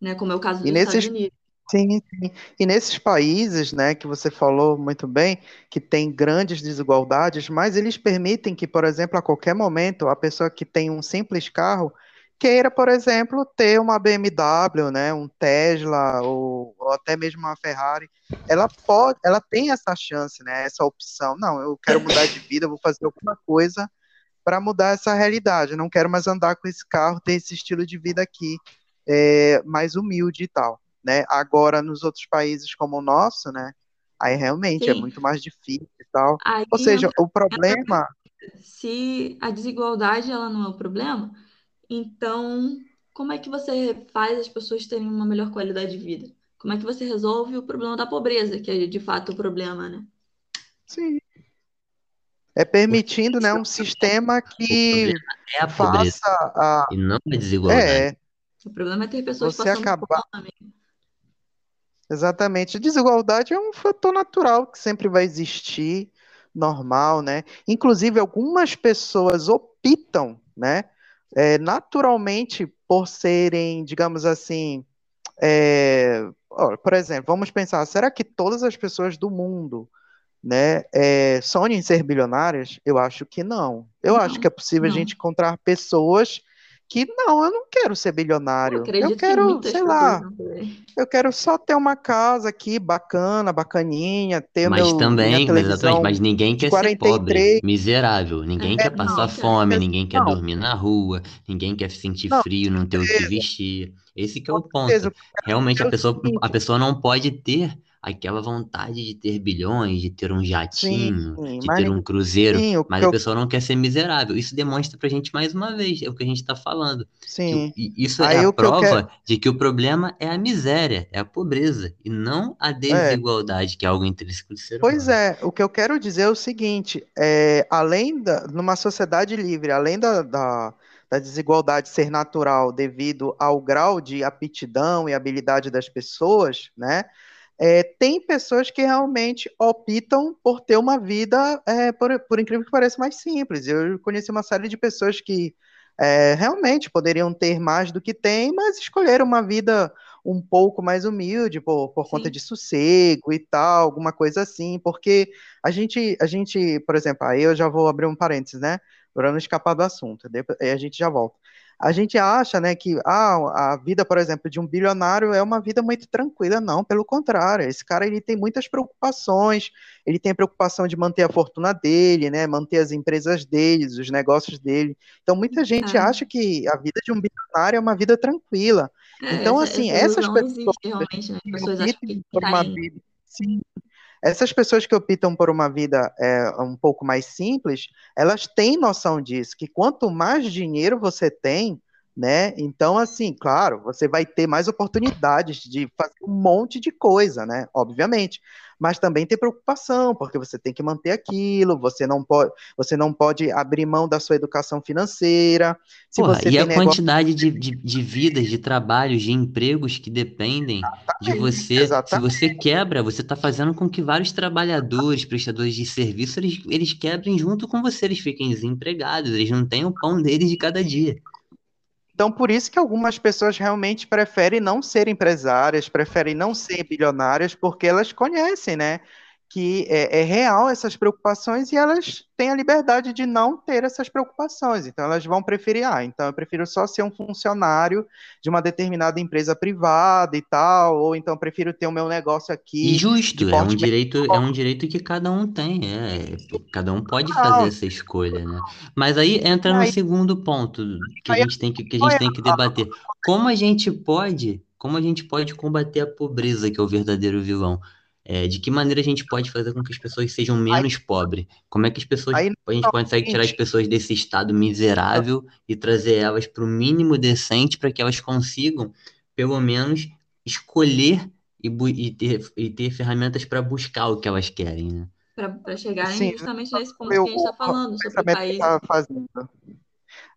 [SPEAKER 3] né? Como é o caso dos nesses... Estados Unidos.
[SPEAKER 2] Sim, sim. E nesses países, né, que você falou muito bem, que tem grandes desigualdades, mas eles permitem que, por exemplo, a qualquer momento, a pessoa que tem um simples carro queira, por exemplo, ter uma BMW, né, um Tesla ou, ou, até mesmo uma Ferrari, ela pode, ela tem essa chance, né, essa opção. Não, eu quero mudar de vida, vou fazer alguma coisa para mudar essa realidade. Eu não quero mais andar com esse carro, ter esse estilo de vida aqui é, mais humilde e tal, né? Agora nos outros países como o nosso, né, aí realmente é Sim. é muito mais difícil e tal. Aí ou seja, o problema
[SPEAKER 3] se a desigualdade ela não é o problema, Então, como é que você faz as pessoas terem uma melhor qualidade de vida? Como é que você resolve o problema da pobreza, que é de fato o problema, né?
[SPEAKER 2] Sim. É permitindo, né, um sistema que
[SPEAKER 1] é a pobreza
[SPEAKER 2] faça a...
[SPEAKER 1] e não a desigualdade.
[SPEAKER 2] É,
[SPEAKER 3] O problema é ter pessoas
[SPEAKER 2] Você
[SPEAKER 3] passando
[SPEAKER 2] acabar-
[SPEAKER 3] fome.
[SPEAKER 2] exatamente. Desigualdade é um fator natural que sempre vai existir, normal, né? Inclusive, algumas pessoas optam, né, é, naturalmente por serem, digamos assim, é, por exemplo, vamos pensar, será que todas as pessoas do mundo, né, é, sonham em ser bilionárias? Eu acho que não. Eu
[SPEAKER 3] Não,
[SPEAKER 2] acho que é possível a
[SPEAKER 3] não.
[SPEAKER 2] gente encontrar pessoas que não, eu não quero ser
[SPEAKER 3] Eu
[SPEAKER 2] bilionário. Eu
[SPEAKER 3] que
[SPEAKER 2] quero,
[SPEAKER 3] muitas
[SPEAKER 2] sei lá, eu quero só ter uma casa aqui bacana, bacaninha, ter
[SPEAKER 1] Mas
[SPEAKER 2] meu,
[SPEAKER 1] também, mas exatamente, mas ninguém quer ser pobre,
[SPEAKER 2] 43.
[SPEAKER 1] miserável. Ninguém
[SPEAKER 3] É,
[SPEAKER 1] quer
[SPEAKER 3] não,
[SPEAKER 1] passar fome, ninguém quer
[SPEAKER 2] Não,
[SPEAKER 1] dormir na rua, ninguém quer sentir
[SPEAKER 2] não,
[SPEAKER 1] frio, não ter o que
[SPEAKER 2] certeza,
[SPEAKER 1] vestir. Esse que é o ponto. Realmente a
[SPEAKER 2] É
[SPEAKER 1] pessoa, a pessoa não pode ter aquela vontade de ter bilhões, de ter um
[SPEAKER 2] sim,
[SPEAKER 1] jatinho, de
[SPEAKER 2] mas
[SPEAKER 1] ter um cruzeiro,
[SPEAKER 2] sim,
[SPEAKER 1] mas
[SPEAKER 2] que
[SPEAKER 1] a
[SPEAKER 2] eu,
[SPEAKER 1] pessoa não quer ser miserável. Isso demonstra pra gente mais uma vez, é o que a gente está falando. Que
[SPEAKER 2] sim.
[SPEAKER 1] e isso é
[SPEAKER 2] Aí
[SPEAKER 1] a
[SPEAKER 2] o que quero,
[SPEAKER 1] prova de que o problema é a miséria, é a pobreza, e não a
[SPEAKER 2] é,
[SPEAKER 1] desigualdade, que é algo intrínseco do ser
[SPEAKER 2] Pois
[SPEAKER 1] humano.
[SPEAKER 2] é, o que eu quero dizer é o seguinte, é, além da, numa sociedade livre, além da, da, da desigualdade ser natural devido ao grau de aptidão e habilidade das pessoas, né? É, tem pessoas que realmente optam por ter uma vida, é, por, por incrível que pareça, mais simples. Eu conheci uma série de pessoas que é, realmente poderiam ter mais do que têm, mas escolheram uma vida um pouco mais humilde por, por conta de sossego e tal, alguma coisa assim, porque a gente, a gente, por exemplo, aí eu já vou abrir um parênteses, né? Para não escapar do assunto, depois, aí a gente já volta. A gente acha, né, que ah, a vida, por exemplo, de um bilionário é uma vida muito tranquila. Não, pelo contrário. Esse cara ele tem muitas preocupações. Ele tem a preocupação de manter a fortuna dele, né, manter as empresas dele, os negócios dele. Então, muita gente
[SPEAKER 3] É.
[SPEAKER 2] acha que a vida de um bilionário é uma vida tranquila.
[SPEAKER 3] É,
[SPEAKER 2] Então,
[SPEAKER 3] essa,
[SPEAKER 2] assim,
[SPEAKER 3] essa
[SPEAKER 2] essas pessoas
[SPEAKER 3] existe realmente, né? Pessoas acham que tá
[SPEAKER 2] uma vida, sim, essas pessoas que optam por uma vida é, um pouco mais simples, elas têm noção disso, que quanto mais dinheiro você tem, né? Então, assim, claro, você vai ter mais oportunidades de fazer um monte de coisa, né? Obviamente. Mas também tem preocupação, porque você tem que manter aquilo, você não pode, você não pode abrir mão da sua educação financeira. Se
[SPEAKER 1] Porra,
[SPEAKER 2] você
[SPEAKER 1] e
[SPEAKER 2] tem
[SPEAKER 1] a
[SPEAKER 2] negócio.
[SPEAKER 1] quantidade de, de, de vidas, de trabalhos, de empregos que dependem de você. Se
[SPEAKER 2] Exatamente.
[SPEAKER 1] você quebra, você está fazendo com que vários trabalhadores, prestadores de serviço, eles, eles quebrem junto com você, eles fiquem desempregados, eles não têm o pão deles de cada dia.
[SPEAKER 2] Então, por isso que algumas pessoas realmente preferem não ser empresárias, preferem não ser bilionárias, porque elas conhecem, né? Que é, é real essas preocupações e elas têm a liberdade de não ter essas preocupações. Então, elas vão preferir, ah, então eu prefiro só ser um funcionário de uma determinada empresa privada e tal, ou então eu prefiro ter o meu negócio aqui de
[SPEAKER 1] justo, é um direito, é um direito que cada um tem, é, cada um pode fazer
[SPEAKER 2] menor.
[SPEAKER 1] essa escolha, né? Mas aí entra no
[SPEAKER 2] aí,
[SPEAKER 1] segundo ponto que a gente tem que, que a gente tem que debater. Como a gente pode, como a gente pode combater a pobreza, que é o verdadeiro vilão? É, de que maneira a gente pode fazer com que as pessoas sejam menos pobres? Como é que as pessoas,
[SPEAKER 2] aí
[SPEAKER 1] a gente consegue tirar as pessoas desse estado miserável e trazer elas para o mínimo decente para que elas consigam, pelo menos, escolher e, e ter, e ter ferramentas para buscar o que elas querem, né?
[SPEAKER 3] Para chegarem
[SPEAKER 2] sim,
[SPEAKER 3] justamente nesse ponto
[SPEAKER 2] meu,
[SPEAKER 3] que a gente está
[SPEAKER 2] o
[SPEAKER 3] falando, sobre
[SPEAKER 2] que
[SPEAKER 3] países.
[SPEAKER 2] está fazendo.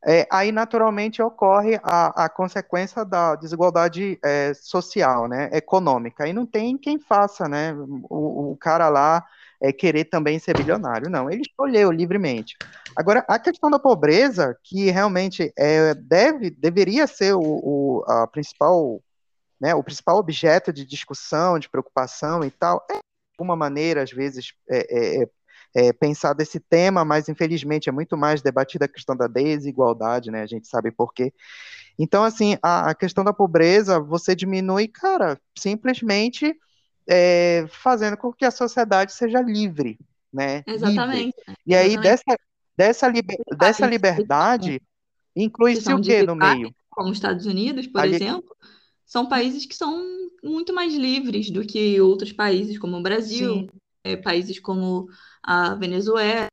[SPEAKER 2] É, aí, naturalmente, ocorre a, a consequência da desigualdade é, social, né, econômica. Aí não tem quem faça, né, o, o cara lá é, querer também ser bilionário. Não, ele escolheu livremente. Agora, a questão da pobreza, que realmente é, deve, deveria ser o, o, a principal, né, o principal objeto de discussão, de preocupação e tal, é, de alguma maneira, às vezes, é, é, é, pensar desse tema, mas infelizmente é muito mais debatida a questão da desigualdade, né? A gente sabe por quê. Então, assim, a, a questão da pobreza, você diminui, cara, simplesmente é, fazendo com que a sociedade seja livre, né? Livre.
[SPEAKER 3] Exatamente. né?
[SPEAKER 2] E aí,
[SPEAKER 3] Exatamente.
[SPEAKER 2] dessa, dessa, liber, dessa liberdade, inclui-se o quê no meio?
[SPEAKER 3] como os Estados Unidos, por
[SPEAKER 2] Ali,
[SPEAKER 3] exemplo, são países que são muito mais livres do que outros países, como o Brasil,
[SPEAKER 2] sim,
[SPEAKER 3] é, países como a Venezuela,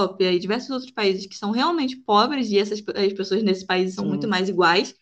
[SPEAKER 3] Etiópia e diversos outros países que são realmente pobres e essas as pessoas nesses países são Sim. muito mais iguais,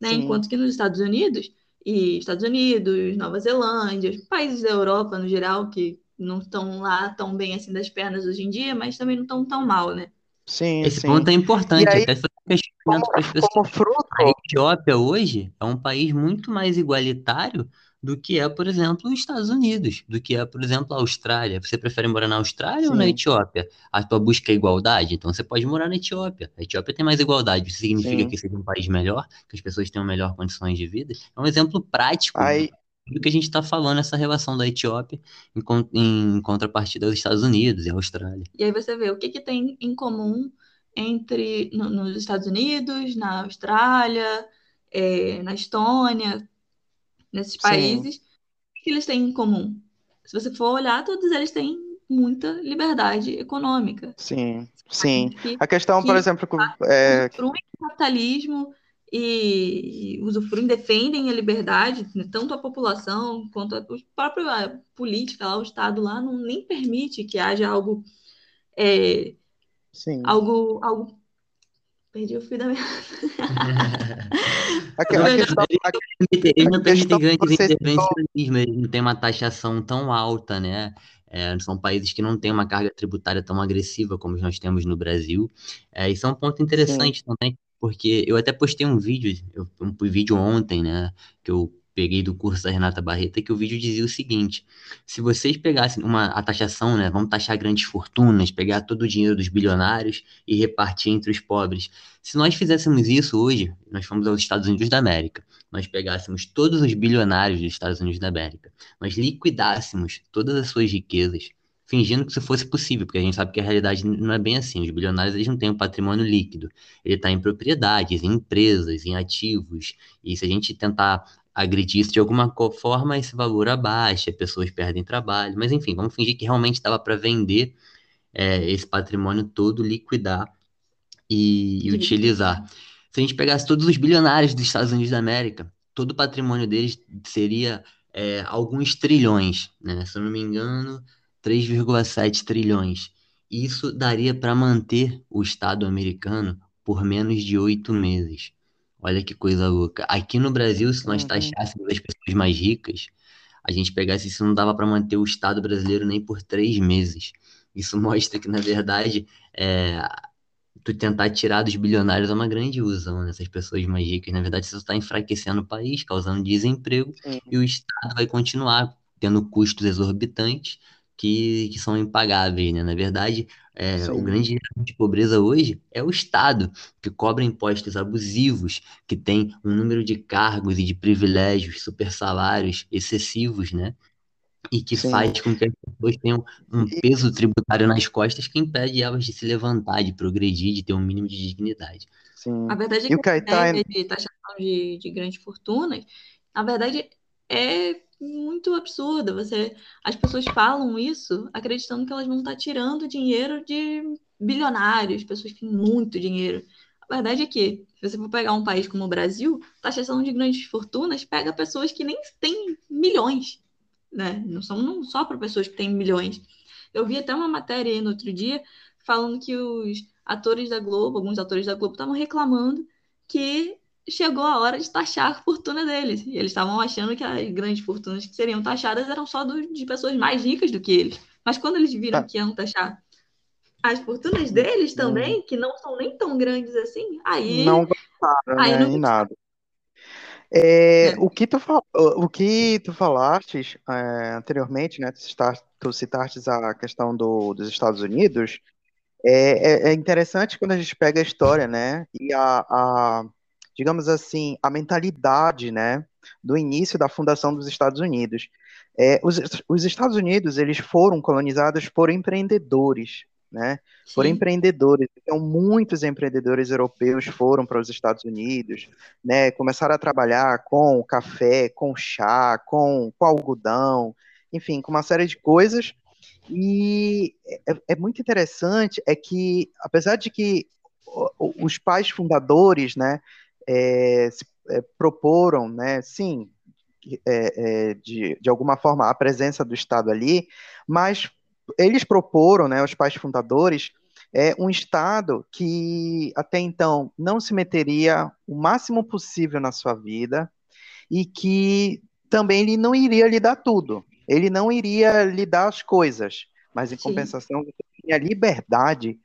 [SPEAKER 3] né? Enquanto que nos Estados Unidos e Estados Unidos, Nova Zelândia, países da Europa no geral que não estão lá tão bem assim das pernas hoje em dia, mas também não estão tão mal, né?
[SPEAKER 1] Sim, Esse sim. ponto é importante, aí, até fazer um questionamento para as pessoas.
[SPEAKER 2] Como fruto...
[SPEAKER 1] A Etiópia hoje é um país muito mais igualitário do que é, por exemplo, os Estados Unidos, do que é, por exemplo, a Austrália. Você prefere morar na Austrália Sim. ou na Etiópia? A tua busca é igualdade, então você pode morar na Etiópia. A Etiópia tem mais igualdade. Isso significa Sim. que seja um país melhor, que as pessoas tenham melhor condições de vida. É um exemplo prático Aí... do que a gente está falando, essa relação da Etiópia em, em contrapartida aos Estados Unidos e à Austrália.
[SPEAKER 3] E aí você vê o que, que tem em comum entre no, nos Estados Unidos, na Austrália, é, na Estônia, nesses países, o que eles têm em comum? Se você for olhar, todos eles têm muita liberdade econômica.
[SPEAKER 2] Sim, sim. Que, a questão, por exemplo, é...
[SPEAKER 3] usufruem do capitalismo e usufruem, defendem a liberdade, né, tanto a população quanto a, a própria política lá, o Estado lá não nem permite que haja algo é, Sim. algo algo Perdi o fio da minha. <laughs>
[SPEAKER 1] Aquela questão, eles não têm gigantes intervencionismo, eles não têm uma taxação tão alta, né? É, são países que não têm uma carga tributária tão agressiva como nós temos no Brasil. É, isso é um ponto interessante Sim. também, porque eu até postei um vídeo, eu, um vídeo ontem, né? Que eu peguei do curso da Renata Barreta, que o vídeo dizia o seguinte: se vocês pegassem uma a taxação, né, vamos taxar grandes fortunas, pegar todo o dinheiro dos bilionários e repartir entre os pobres. Se nós fizéssemos isso hoje, nós fomos aos Estados Unidos da América, nós pegássemos todos os bilionários dos Estados Unidos da América, nós liquidássemos todas as suas riquezas, fingindo que isso fosse possível, porque a gente sabe que a realidade não é bem assim. Os bilionários eles não têm um patrimônio líquido, ele está em propriedades, em empresas, em ativos. E se a gente tentar agredir isso de alguma forma, esse valor abaixa, pessoas perdem trabalho, mas enfim, vamos fingir que realmente estava para vender é, esse patrimônio todo, liquidar e, e utilizar. Se a gente pegasse todos os bilionários dos Estados Unidos da América, todo o patrimônio deles seria é, alguns trilhões, né? Se eu não me engano, 3,7 trilhões. Isso daria para manter o Estado americano por menos de oito meses. Olha que coisa louca. Aqui no Brasil, se nós uhum. taxássemos as pessoas mais ricas, a gente pegasse isso, não dava para manter o Estado brasileiro nem por três meses. Isso <laughs> mostra que, na verdade, é, tu tentar tirar dos bilionários é uma grande ilusão, né? Essas pessoas mais ricas. Na verdade, isso está enfraquecendo o país, causando desemprego, Sim. e o Estado vai continuar tendo custos exorbitantes que, que são impagáveis, né? Na verdade, é, o grande de pobreza hoje é o Estado, que cobra impostos abusivos, que tem um número de cargos e de privilégios, super salários excessivos, né? E que Sim. faz com que as pessoas tenham um peso tributário nas costas que impede elas de se levantar, de progredir, de ter um mínimo de dignidade.
[SPEAKER 3] Sim. A verdade é que a Caetano... de taxação de, de grandes fortunas, na verdade, é muito absurda. Você, as pessoas falam isso acreditando que elas vão estar tirando dinheiro de bilionários, pessoas que têm muito dinheiro. A verdade é que, se você for pegar um país como o Brasil, taxação de grandes fortunas pega pessoas que nem têm milhões, né? Não são não só para pessoas que têm milhões. Eu vi até uma matéria aí no outro dia falando que os atores da Globo, alguns atores da Globo, estavam reclamando que chegou a hora de taxar a fortuna deles. E eles estavam achando que as grandes fortunas que seriam taxadas eram só do, de pessoas mais ricas do que eles. Mas quando eles viram tá. que iam taxar as fortunas deles também, que não são nem tão grandes assim, aí.
[SPEAKER 2] Não gostaram, aí né? Não... nada. É, é. O, que tu, o que tu falaste é, anteriormente, né? Tu citaste, tu citaste a questão do, dos Estados Unidos. É, é, é interessante quando a gente pega a história, né? E a, a digamos assim, a mentalidade, né, do início da fundação dos Estados Unidos. É, os, os, Estados Unidos, eles foram colonizados por empreendedores, né, Sim. por empreendedores. Então, muitos empreendedores europeus foram para os Estados Unidos, né, começaram a trabalhar com café, com chá, com, com algodão, enfim, com uma série de coisas. E é, é muito interessante é que, apesar de que os pais fundadores, né, é, se, é, proporam, né, sim, é, de, de alguma forma, a presença do Estado ali, mas eles proporam, né, os pais fundadores, é um Estado que até então não se meteria o máximo possível na sua vida e que também ele não iria lhe dar tudo. Ele não iria lhe dar as coisas, mas em Sim. compensação você tinha liberdade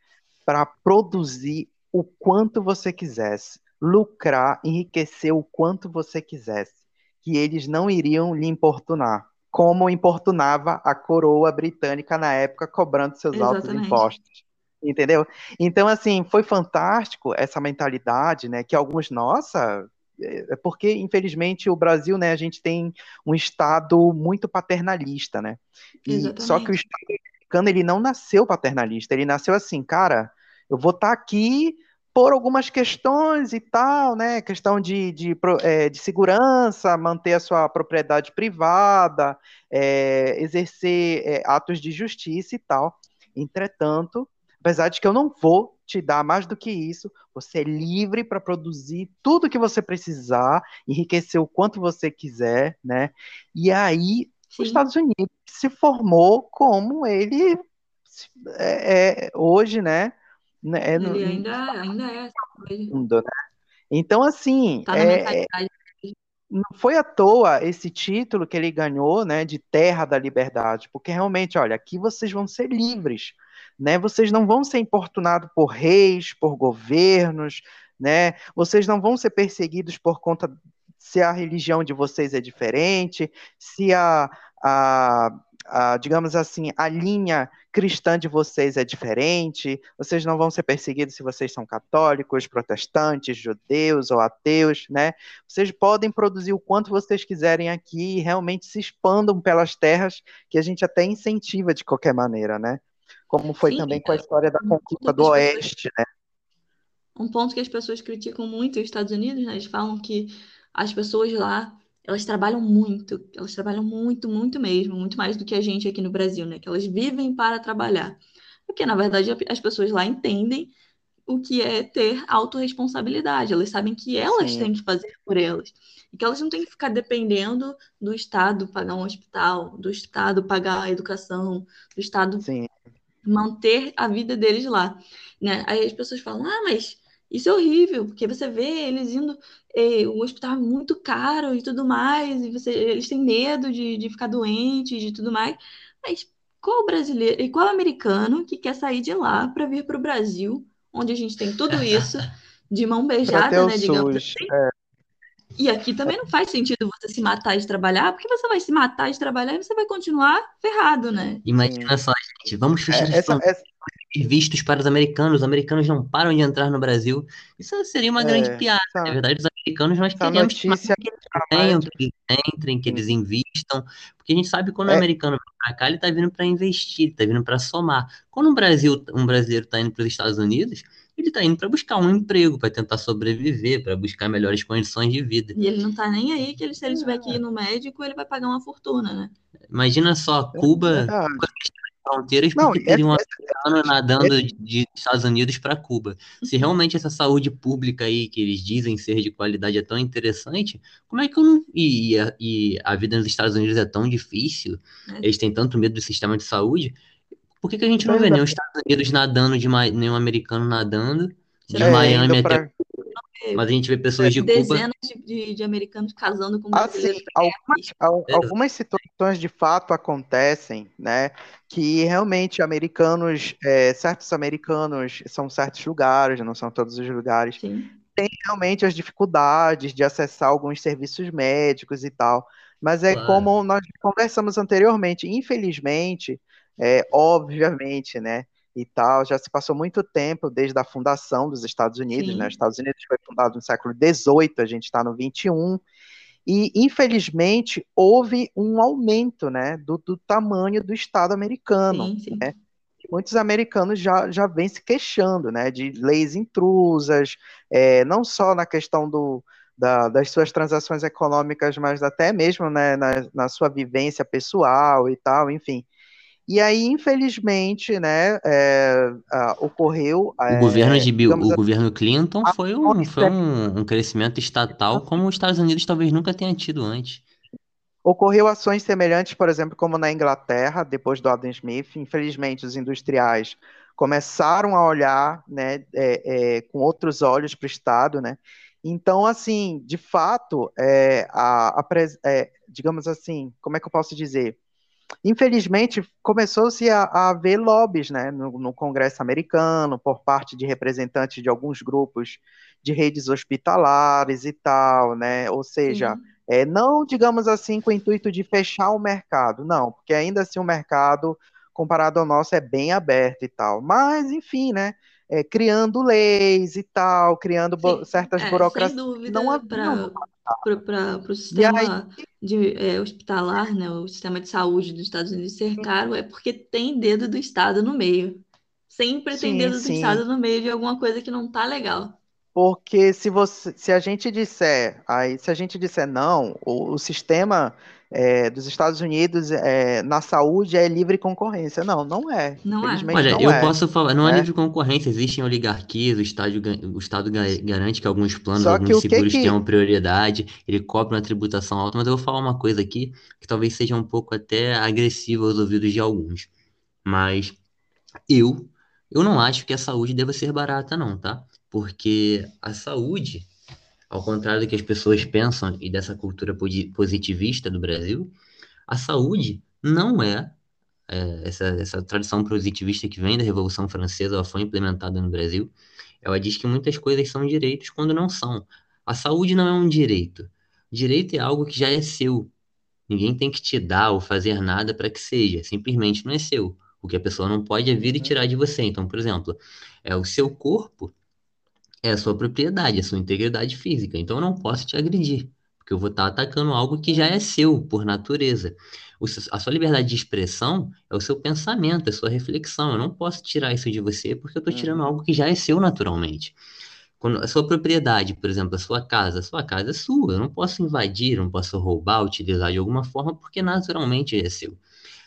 [SPEAKER 2] para produzir o quanto você quisesse, lucrar, enriquecer o quanto você quisesse, que eles não iriam lhe importunar, como importunava a coroa britânica na época, cobrando seus Exatamente. altos impostos. Entendeu? Então, assim, foi fantástico essa mentalidade, né? Que alguns, nossa, é porque infelizmente o Brasil, né, a gente tem um estado muito paternalista, né? E, só que o estado americano ele não nasceu paternalista, ele nasceu assim, cara, eu vou estar tá aqui por algumas questões e tal, né? Questão de, de, é, de segurança, manter a sua propriedade privada, é, exercer é, atos de justiça e tal. Entretanto, apesar de que eu não vou te dar mais do que isso, você é livre para produzir tudo que você precisar, enriquecer o quanto você quiser, né? E aí Sim. os Estados Unidos se formou como ele é, é hoje, né?
[SPEAKER 3] Né é ele ainda, ainda é
[SPEAKER 2] mundo, né? Então, assim, tá é, não foi à toa esse título que ele ganhou, né, de Terra da Liberdade, porque realmente, olha, aqui vocês vão ser livres né? Vocês não vão ser importunados por reis, por governos, né? Vocês não vão ser perseguidos por conta se a religião de vocês é diferente, se a, a, a, digamos assim, a linha cristã de vocês é diferente, vocês não vão ser perseguidos se vocês são católicos, protestantes, judeus ou ateus, né? Vocês podem produzir o quanto vocês quiserem aqui e realmente se expandam pelas terras que a gente até incentiva de qualquer maneira, né? como foi Sim, também com a história da conquista do Oeste, né?
[SPEAKER 3] Um ponto que as pessoas criticam muito os Estados Unidos, né? Eles falam que as pessoas lá, elas trabalham muito, elas trabalham muito, muito mesmo, muito mais do que a gente aqui no Brasil, né? Que elas vivem para trabalhar. Porque, na verdade, as pessoas lá entendem o que é ter autorresponsabilidade. Elas sabem que elas Sim. têm que fazer por elas. E que elas não têm que ficar dependendo do Estado pagar um hospital, do Estado pagar a educação, do Estado Sim manter a vida deles lá, né? Aí as pessoas falam, ah, mas isso é horrível, porque você vê eles indo, eh, o hospital é muito caro e tudo mais, e você, eles têm medo de, de ficar doentes e tudo mais. Mas qual brasileiro e qual americano que quer sair de lá para vir para o Brasil, onde a gente tem tudo isso de mão <laughs> beijada, né, digamos SUS, assim? É. E aqui também não faz sentido você se matar de trabalhar, porque você vai se matar de trabalhar e você vai continuar ferrado, né?
[SPEAKER 1] Imagina só, gente, vamos fechar é, essa, essa... vistos para os americanos, os americanos não param de entrar no Brasil. Isso seria uma é, grande piada, essa... na verdade, os americanos nós queremos notícia... que eles venham, que eles entrem, que eles invistam, porque a gente sabe que quando é. o americano vem para cá, ele está vindo para investir, está vindo para somar. Quando um, Brasil, um brasileiro está indo para os Estados Unidos, ele está indo para buscar um emprego, para tentar sobreviver, para buscar melhores condições de vida.
[SPEAKER 3] E ele não está nem aí que ele, se ele tiver que ir no médico, ele vai pagar uma fortuna, né?
[SPEAKER 1] Imagina só, Cuba, é Cuba fronteiras porque não, teria um americano nadando de Estados Unidos para Cuba. Se realmente essa saúde pública aí que eles dizem ser de qualidade é tão interessante, como é que eu não. E, e, a, e a vida nos Estados Unidos é tão difícil, é. eles têm tanto medo do sistema de saúde, por que, que a gente não vê nenhum Estados Unidos nadando, de nenhum americano nadando, de é, Miami pra... até. Mas a gente vê pessoas de
[SPEAKER 3] Dezenas Cuba. Dezenas de, de, americanos casando com
[SPEAKER 2] brasileiros. Assim, algumas, algumas situações de fato acontecem, né? Que realmente americanos, é, certos americanos são certos lugares, não são todos os lugares. Sim. Tem realmente as dificuldades de acessar alguns serviços médicos e tal. Mas é claro. como nós conversamos anteriormente, infelizmente, é, obviamente, né? E tal, já se passou muito tempo desde a fundação dos Estados Unidos, né? Os Estados Unidos foi fundado no século XVIII, a gente está no XXI, e infelizmente houve um aumento, né, do, do tamanho do Estado americano, sim, sim. né? muitos americanos já, já vêm se queixando, né, de leis intrusas, é, não só na questão do, da, das suas transações econômicas, mas até mesmo né, na, na sua vivência pessoal e tal, enfim. E aí, infelizmente, né, é, ocorreu.
[SPEAKER 1] O é, governo de Bill, o governo Clinton foi, um, foi um, um crescimento estatal como os Estados Unidos talvez nunca tenha tido antes.
[SPEAKER 2] Ocorreu ações semelhantes, por exemplo, como na Inglaterra, depois do Adam Smith. Infelizmente, os industriais começaram a olhar né, é, é, com outros olhos para o Estado, né? Então, assim, de fato, é, a, a é, digamos assim, como é que eu posso dizer? Infelizmente, começou-se a, a, haver lobbies né, no, no, Congresso americano, por parte de representantes de alguns grupos de redes hospitalares e tal, né? Ou seja, é, não, digamos assim, com o intuito de fechar o mercado, não, porque ainda assim o mercado, comparado ao nosso, é bem aberto e tal. Mas, enfim, né? É, criando leis e tal, criando Sim, certas
[SPEAKER 3] é,
[SPEAKER 2] burocracias.
[SPEAKER 3] Sem dúvida, não para o sistema aí, de, é, hospitalar, né, o sistema de saúde dos Estados Unidos ser caro, é porque tem dedo do Estado no meio. Sempre sim, tem dedo sim. do Estado no meio de alguma coisa que não tá legal.
[SPEAKER 2] Porque se você, se a gente disser, aí, se a gente disser não, o, o sistema é, dos Estados Unidos é, na saúde é livre concorrência. Não, não é.
[SPEAKER 3] Não é.
[SPEAKER 1] Olha,
[SPEAKER 2] não
[SPEAKER 1] eu
[SPEAKER 2] é,
[SPEAKER 1] posso falar, não é, é livre concorrência, existem oligarquias, o Estado, o Estado garante que alguns planos,
[SPEAKER 2] Só
[SPEAKER 1] alguns seguros
[SPEAKER 2] que que...
[SPEAKER 1] tenham prioridade, ele cobra uma tributação alta, mas eu vou falar uma coisa aqui que talvez seja um pouco até agressiva aos ouvidos de alguns. Mas eu, eu não acho que a saúde deva ser barata, não, tá? porque a saúde, ao contrário do que as pessoas pensam e dessa cultura positivista do Brasil, a saúde não é, é essa, essa tradição positivista que vem da Revolução Francesa, ela foi implementada no Brasil. Ela diz que muitas coisas são direitos quando não são. A saúde não é um direito. Direito é algo que já é seu. Ninguém tem que te dar ou fazer nada para que seja. Simplesmente não é seu. O que a pessoa não pode é vir e uhum. tirar de você. Então, por exemplo, é o seu corpo é a sua propriedade, a sua integridade física. Então eu não posso te agredir, porque eu vou estar atacando algo que já é seu por natureza. O, a sua liberdade de expressão é o seu pensamento, é a sua reflexão. Eu não posso tirar isso de você porque eu estou tirando uhum. algo que já é seu naturalmente. Quando a sua propriedade, por exemplo, a sua casa, a sua casa é sua. Eu não posso invadir, não posso roubar, utilizar de alguma forma porque naturalmente é seu.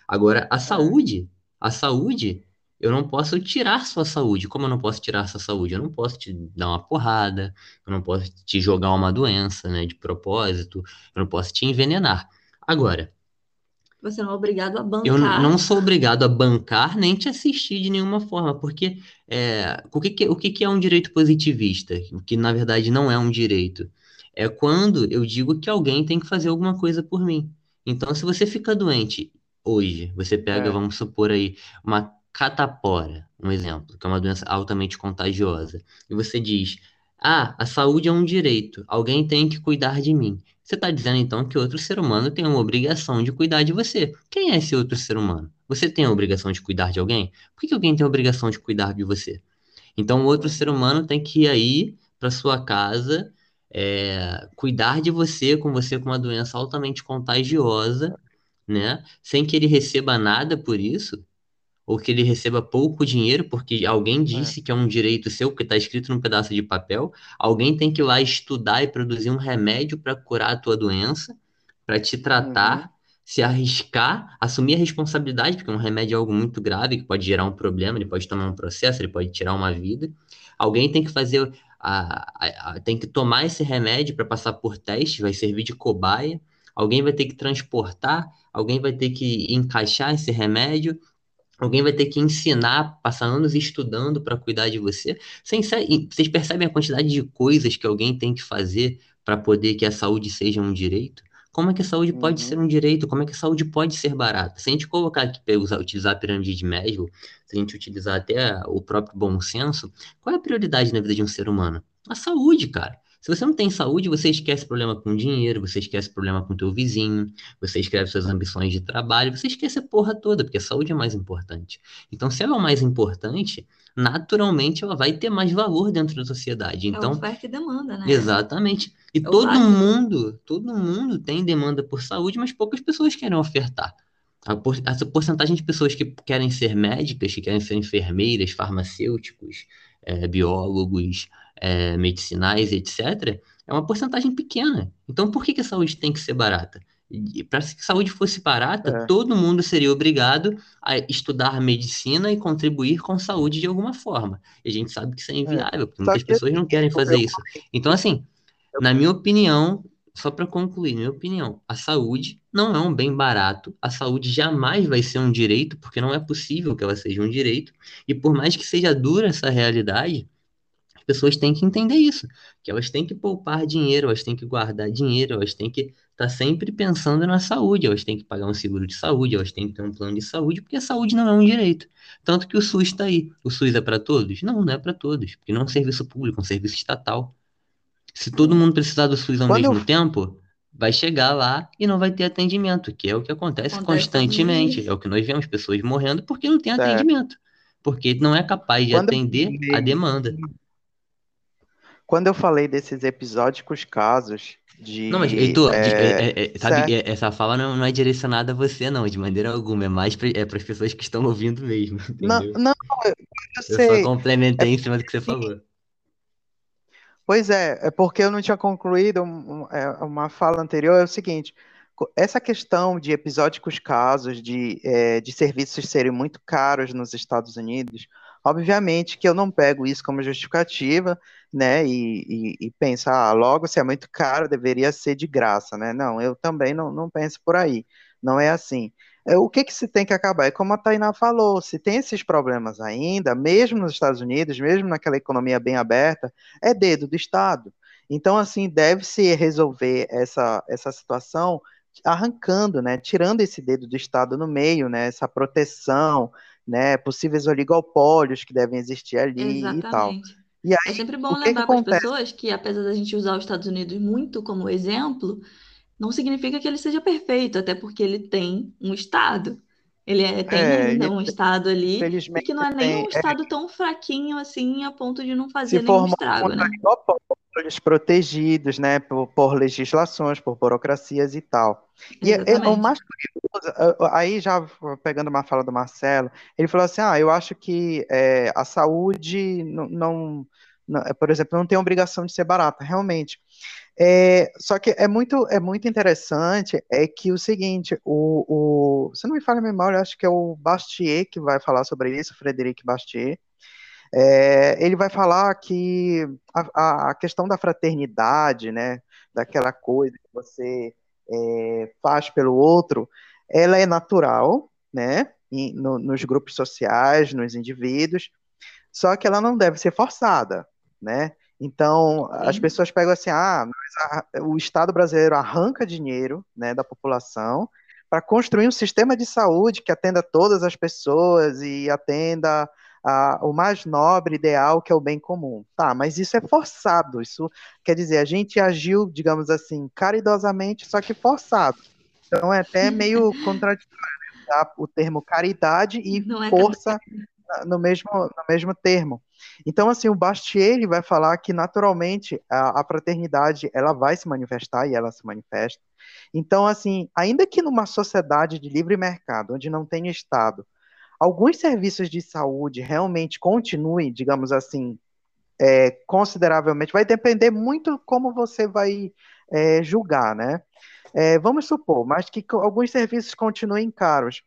[SPEAKER 1] Agora, a é. saúde, a saúde eu não posso tirar sua saúde. Como eu não posso tirar sua saúde? Eu não posso te dar uma porrada, eu não posso te jogar uma doença, né, de propósito, eu não posso te envenenar. Agora,
[SPEAKER 3] você não é obrigado a bancar.
[SPEAKER 1] Eu não sou obrigado a bancar nem te assistir de nenhuma forma, porque é, o, que, que, o que, que é um direito positivista? O que na verdade não é um direito. É quando eu digo que alguém tem que fazer alguma coisa por mim. Então, se você fica doente hoje, você pega, é. vamos supor aí, uma catapora, um exemplo, que é uma doença altamente contagiosa, e você diz: Ah, a saúde é um direito, alguém tem que cuidar de mim. Você está dizendo então que outro ser humano tem uma obrigação de cuidar de você. Quem é esse outro ser humano? Você tem a obrigação de cuidar de alguém? Por que, alguém tem a obrigação de cuidar de você? Então, outro ser humano tem que ir aí para sua casa, é, cuidar de você, com você com uma doença altamente contagiosa, né? Sem que ele receba nada por isso ou que ele receba pouco dinheiro, porque alguém é. disse é. que é um direito seu, porque está escrito num pedaço de papel. Alguém tem que ir lá estudar e produzir um remédio para curar a tua doença, para te tratar, uhum. se arriscar, assumir a responsabilidade, porque um remédio é algo muito grave, que pode gerar um problema, ele pode tomar um processo, ele pode tirar uma vida. Alguém tem que fazer, a, a, a tem que tomar esse remédio para passar por teste, vai servir de cobaia. Alguém vai ter que transportar, alguém vai ter que encaixar esse remédio, Alguém vai ter que ensinar, passar anos estudando para cuidar de você. Vocês percebem a quantidade de coisas que alguém tem que fazer para poder que a saúde seja um direito? Como é que a saúde uhum. pode ser um direito? Como é que a saúde pode ser barata? Se a gente colocar aqui, utilizar a pirâmide de Maslow, se a gente utilizar até o próprio bom senso, qual é a prioridade na vida de um ser humano? A saúde, cara. Se você não tem saúde, você esquece problema com dinheiro, você esquece problema com teu vizinho, você escreve suas ambições de trabalho, você esquece a porra toda, porque a saúde é mais importante. Então, se ela é o mais importante, naturalmente ela vai ter mais valor dentro da sociedade. Então, é
[SPEAKER 3] oferta e demanda, né?
[SPEAKER 1] Exatamente. E é todo mundo, todo mundo tem demanda por saúde, mas poucas pessoas querem ofertar. A, por, a porcentagem de pessoas que querem ser médicas, que querem ser enfermeiras, farmacêuticos, é, biólogos, é, medicinais, etc., é uma porcentagem pequena. Então, por que, que a saúde tem que ser barata? Para que a saúde fosse barata, é. todo mundo seria obrigado a estudar medicina e contribuir com saúde de alguma forma. E a gente sabe que isso é, é. inviável, porque muitas pessoas não querem fazer isso. Então, assim, na minha opinião, só para concluir, minha opinião, a saúde não é um bem barato, a saúde jamais vai ser um direito, porque não é possível que ela seja um direito, e por mais que seja dura essa realidade, pessoas têm que entender isso, que elas têm que poupar dinheiro, elas têm que guardar dinheiro, elas têm que estar tá sempre pensando na saúde, elas têm que pagar um seguro de saúde, elas têm que ter um plano de saúde, porque a saúde não é um direito. Tanto que o SUS está aí. O SUS é para todos? Não, não é para todos, porque não é um serviço público, é um serviço estatal. Se todo mundo precisar do SUS ao Quando mesmo eu... tempo, vai chegar lá e não vai ter atendimento, que é o que acontece, acontece constantemente. É o que nós vemos pessoas morrendo porque não tem é. atendimento. Porque não é capaz de Quando atender a demanda.
[SPEAKER 2] Quando eu falei desses episódicos casos de.
[SPEAKER 1] Não, mas Heitor, é, é, é, sabe, essa fala não, não, é direcionada a você, não, de maneira alguma. É mais para é as pessoas que estão ouvindo mesmo. <laughs>
[SPEAKER 2] Não, não, eu,
[SPEAKER 1] eu sei. Eu só complementei em cima do que você falou.
[SPEAKER 2] Pois é, é porque eu não tinha concluído é, uma fala anterior, é o seguinte, essa questão de episódicos casos de, é, de serviços serem muito caros nos Estados Unidos, obviamente que eu não pego isso como justificativa, né, e, e, e pensar, ah, logo se é muito caro, deveria ser de graça, né, não, eu também não, não penso por aí, não é assim. É, o que, que se tem que acabar? É como a Tainá falou, se tem esses problemas ainda, mesmo nos Estados Unidos, mesmo naquela economia bem aberta, é dedo do Estado. Então, assim, deve-se resolver essa, essa situação arrancando, né, tirando esse dedo do Estado no meio, né, essa proteção, né, possíveis oligopólios que devem existir ali Exatamente. e tal. E
[SPEAKER 3] aí, é sempre bom lembrar para as pessoas que, apesar da gente usar os Estados Unidos muito como exemplo, não significa que ele seja perfeito, até porque ele tem um Estado. Ele é, tem é, ainda um Estado ali, que não é nem um é. Estado tão fraquinho assim, a ponto de não fazer nenhum estrago, né?
[SPEAKER 2] protegidos, né, por, por, legislações, por burocracias e tal. E é, é o mais curioso, aí já pegando uma fala do Marcelo, ele falou assim, ah, eu acho que é, a saúde não, não, não, por exemplo, não tem obrigação de ser barata, realmente. É, só que é muito, é muito interessante é que o seguinte, o, o, se não me falha a memória, acho que é o Bastier que vai falar sobre isso, Frederic Bastier. É, ele vai falar que a, a, questão da fraternidade, né, daquela coisa que você é, faz pelo outro, ela é natural, né, no, nos grupos sociais, nos indivíduos, só que ela não deve ser forçada, né? Então, Sim. as pessoas pegam assim, ah, o Estado brasileiro arranca dinheiro né, da população para construir um sistema de saúde que atenda todas as pessoas e atenda a, o mais nobre ideal, que é o bem comum. Tá, mas isso é forçado. Isso quer dizer, a gente agiu, digamos assim, caridosamente, só que forçado. Então é até meio contraditório né? o termo caridade e é força no mesmo, no mesmo termo. Então, assim, o Bastier ele vai falar que naturalmente a, a, fraternidade ela vai se manifestar e ela se manifesta. Então, assim, ainda que numa sociedade de livre mercado, onde não tem Estado, alguns serviços de saúde realmente continuem, digamos assim, é, consideravelmente, vai depender muito como você vai é, julgar, né? É, vamos supor, mas que alguns serviços continuem caros.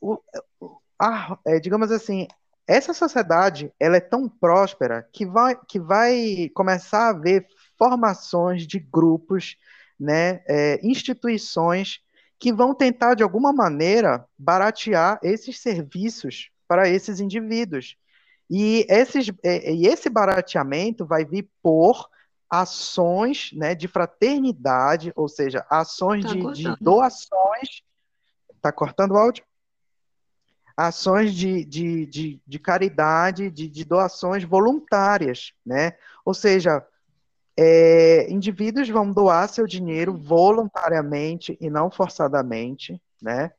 [SPEAKER 2] O, a, é, digamos assim, essa sociedade ela é tão próspera que vai, que vai começar a haver formações de grupos, né, é, instituições que vão tentar de alguma maneira baratear esses serviços para esses indivíduos. E, esses, é, e esse barateamento vai vir por ações né, de fraternidade, ou seja, ações tá de, de doações. Está cortando o áudio? Ações de, de, de, de caridade, de, de, doações voluntárias, né? Ou seja, é, indivíduos vão doar seu dinheiro voluntariamente e não forçadamente, né?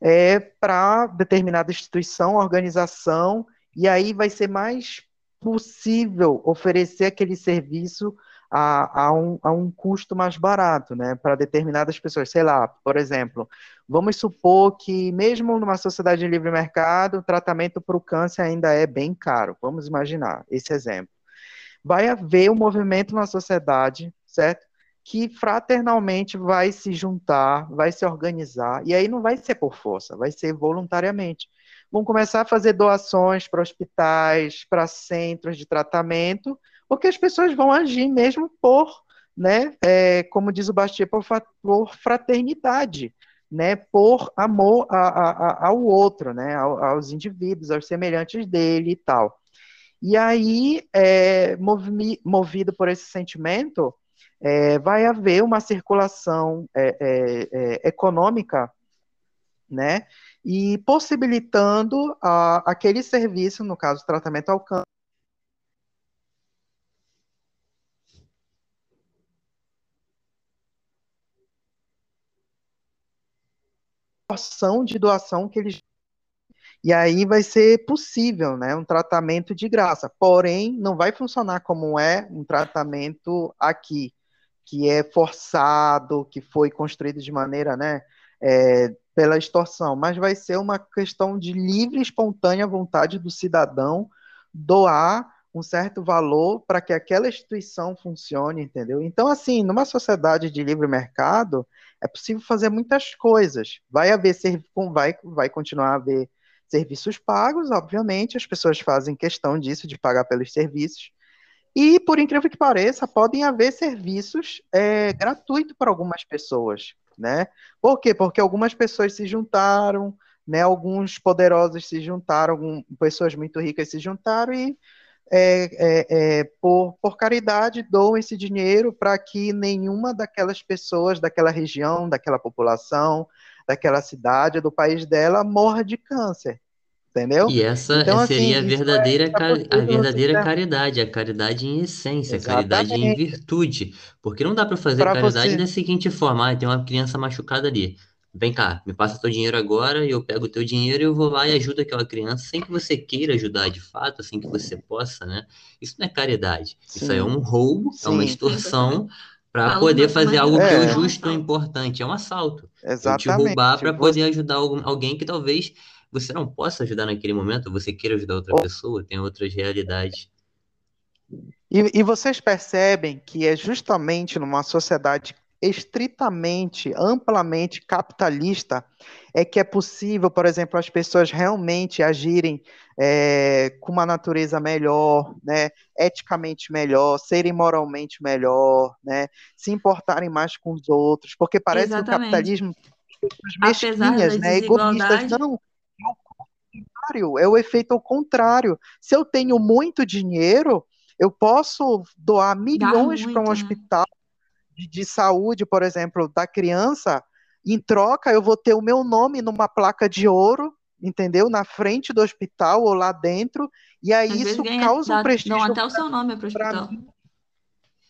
[SPEAKER 2] É, para determinada instituição, organização, e aí vai ser mais possível oferecer aquele serviço a, a, um, a um custo mais barato, né, para determinadas pessoas. Sei lá, por exemplo, vamos supor que mesmo numa sociedade de livre mercado, o tratamento para o câncer ainda é bem caro. Vamos imaginar esse exemplo. Vai haver um movimento na sociedade, certo? Que fraternalmente vai se juntar, vai se organizar, e aí não vai ser por força, vai ser voluntariamente. Vão começar a fazer doações para hospitais, para centros de tratamento, porque as pessoas vão agir mesmo por né, é, como diz o Bastiat, por, por fraternidade, né, por amor a, a, ao outro, né, aos indivíduos, aos semelhantes dele e tal. E aí, é, movi movido por esse sentimento, é, vai haver uma circulação é, é, é econômica, né, e possibilitando a, aquele serviço, no caso, tratamento ao câncer, de doação que eles e aí vai ser possível, né, um tratamento de graça. Porém, não vai funcionar como é um tratamento aqui, que é forçado, que foi construído de maneira, né, é, pela extorsão, mas vai ser uma questão de livre espontânea vontade do cidadão doar um certo valor para que aquela instituição funcione, entendeu? Então, assim, numa sociedade de livre mercado, é possível fazer muitas coisas. Vai haver vai, vai continuar a haver serviços pagos, obviamente, as pessoas fazem questão disso, de pagar pelos serviços. E, por incrível que pareça, podem haver serviços é, gratuitos para algumas pessoas né? Por quê? Porque algumas pessoas se juntaram, né? Alguns poderosos se juntaram, algum, pessoas muito ricas se juntaram e é, é, é, por, por caridade doam esse dinheiro para que nenhuma daquelas pessoas daquela região, daquela população, daquela cidade, do país dela morra de câncer entendeu?
[SPEAKER 1] E essa então, seria assim, a verdadeira, é, a verdadeira caridade, a caridade em essência, Exatamente. a caridade em virtude. Porque não dá para fazer pra caridade você... da seguinte forma: ah, tem uma criança machucada ali. Vem cá, me passa teu dinheiro agora, e eu pego o teu dinheiro e eu vou lá e ajudo aquela criança sem que você queira ajudar de fato, sem que você possa, né? Isso não é caridade. Sim. Isso é um roubo, Sim. é uma extorsão para poder fazer algo que é justo e importante. É um assalto.
[SPEAKER 2] Exatamente.
[SPEAKER 1] Eu te roubar para poder ajudar alguém que talvez você não possa ajudar naquele momento, você queira ajudar outra pessoa, tem outras realidades.
[SPEAKER 2] E, e vocês percebem que é justamente numa sociedade estritamente, amplamente capitalista, é que é possível, por exemplo, as pessoas realmente agirem é, com uma natureza melhor, né, eticamente melhor, serem moralmente melhor, né, se importarem mais com os outros, porque parece Exatamente. que o capitalismo mesquinhas, né, egoístas, não, contrário, é o efeito ao contrário. Se eu tenho muito dinheiro, eu posso doar milhões para um né? hospital de, de saúde, por exemplo, da criança. Em troca, eu vou ter o meu nome numa placa de ouro, entendeu? Na frente do hospital ou lá dentro. E aí Às isso ganha, causa dá, um prestígio.
[SPEAKER 3] Dão até o seu nome para o hospital. Mim.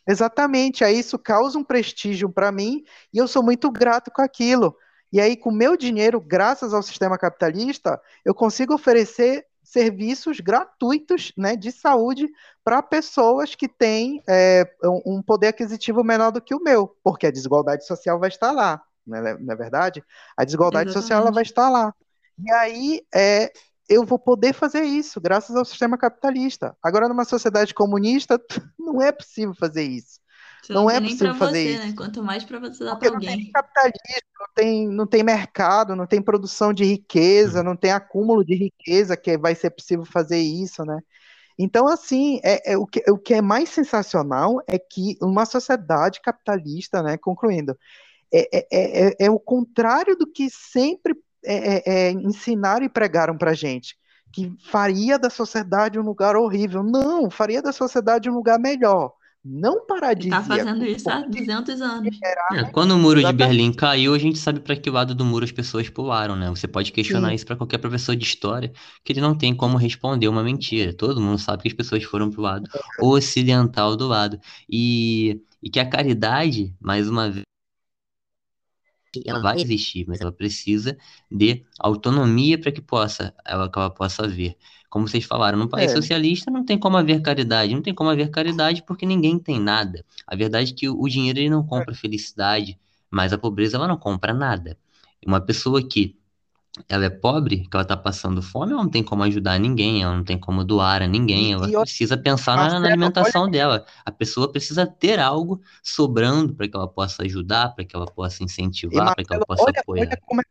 [SPEAKER 2] Exatamente, aí isso causa um prestígio para mim e eu sou muito grato com aquilo. E aí, com meu dinheiro, graças ao sistema capitalista, eu consigo oferecer serviços gratuitos né, de saúde para pessoas que têm é, um poder aquisitivo menor do que o meu, porque a desigualdade social vai estar lá, não é, não é verdade? A desigualdade Exatamente. social ela vai estar lá. E aí é, eu vou poder fazer isso, graças ao sistema capitalista. Agora, numa sociedade comunista, <laughs> não é possível fazer isso.
[SPEAKER 3] Você não, não é possível fazer você, isso. Né? Quanto mais para você dar para alguém.
[SPEAKER 2] Não tem capitalismo, não tem, não tem mercado, não tem produção de riqueza, não tem acúmulo de riqueza que vai ser possível fazer isso, né? Então, assim, é, é o, que, o que é mais sensacional é que uma sociedade capitalista, né, concluindo, é, é, é, é, é o contrário do que sempre é, é ensinaram e pregaram para gente, que faria da sociedade um lugar horrível. Não, faria da sociedade um lugar melhor não paradisíaco.
[SPEAKER 3] Está fazendo isso há 200 anos.
[SPEAKER 1] É, quando o muro de Berlim caiu, a gente sabe para que lado do muro as pessoas pularam, né? Você pode questionar Sim. isso para qualquer professor de história, que ele não tem como responder uma mentira. Todo mundo sabe que as pessoas foram para o lado ocidental do lado. E, e que a caridade, mais uma vez, ela vai existir, mas ela precisa de autonomia para que possa ela, que ela possa ver. Como vocês falaram, num país é. socialista não tem como haver caridade, não tem como haver caridade porque ninguém tem nada. A verdade é que o dinheiro ele não compra felicidade, mas a pobreza ela não compra nada. Uma pessoa que ela é pobre, que ela está passando fome, ela não tem como ajudar ninguém, ela não tem como doar a ninguém, ela e, precisa pensar na, na, alimentação olha... dela. A pessoa precisa ter algo sobrando para que ela possa ajudar, para que ela possa incentivar, para que ela possa olha, apoiar. Olha
[SPEAKER 2] como, é,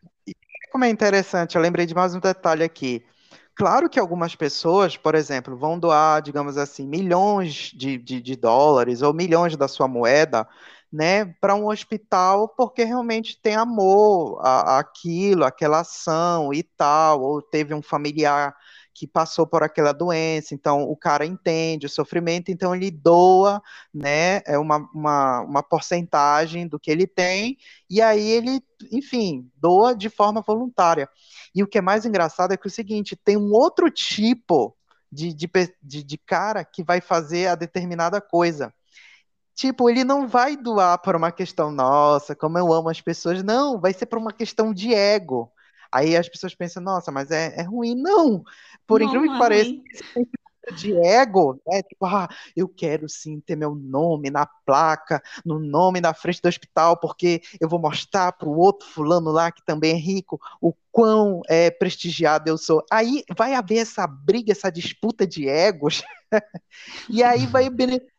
[SPEAKER 2] como é interessante, eu lembrei de mais um detalhe aqui. Claro que algumas pessoas, por exemplo, vão doar, digamos assim, milhões de, de, de dólares ou milhões da sua moeda né, para um hospital porque realmente tem amor àquilo, aquela ação e tal, ou teve um familiar que passou por aquela doença, então o cara entende o sofrimento, então ele doa, né, é uma, uma, uma porcentagem do que ele tem, e aí ele, enfim, doa de forma voluntária. E o que é mais engraçado é que é o seguinte, tem um outro tipo de, de, de, cara que vai fazer a determinada coisa, Tipo, ele não vai doar para uma questão, nossa, como eu amo as pessoas. Não, vai ser para uma questão de ego. Aí as pessoas pensam, nossa, mas é, é ruim. Não, por não, incrível que é pareça, de ego, né? Tipo, ah, eu quero sim ter meu nome na placa, no nome na frente do hospital, porque eu vou mostrar para o outro fulano lá que também é rico o quão é, prestigiado eu sou. Aí vai haver essa briga, essa disputa de egos, <laughs> e aí vai beneficiar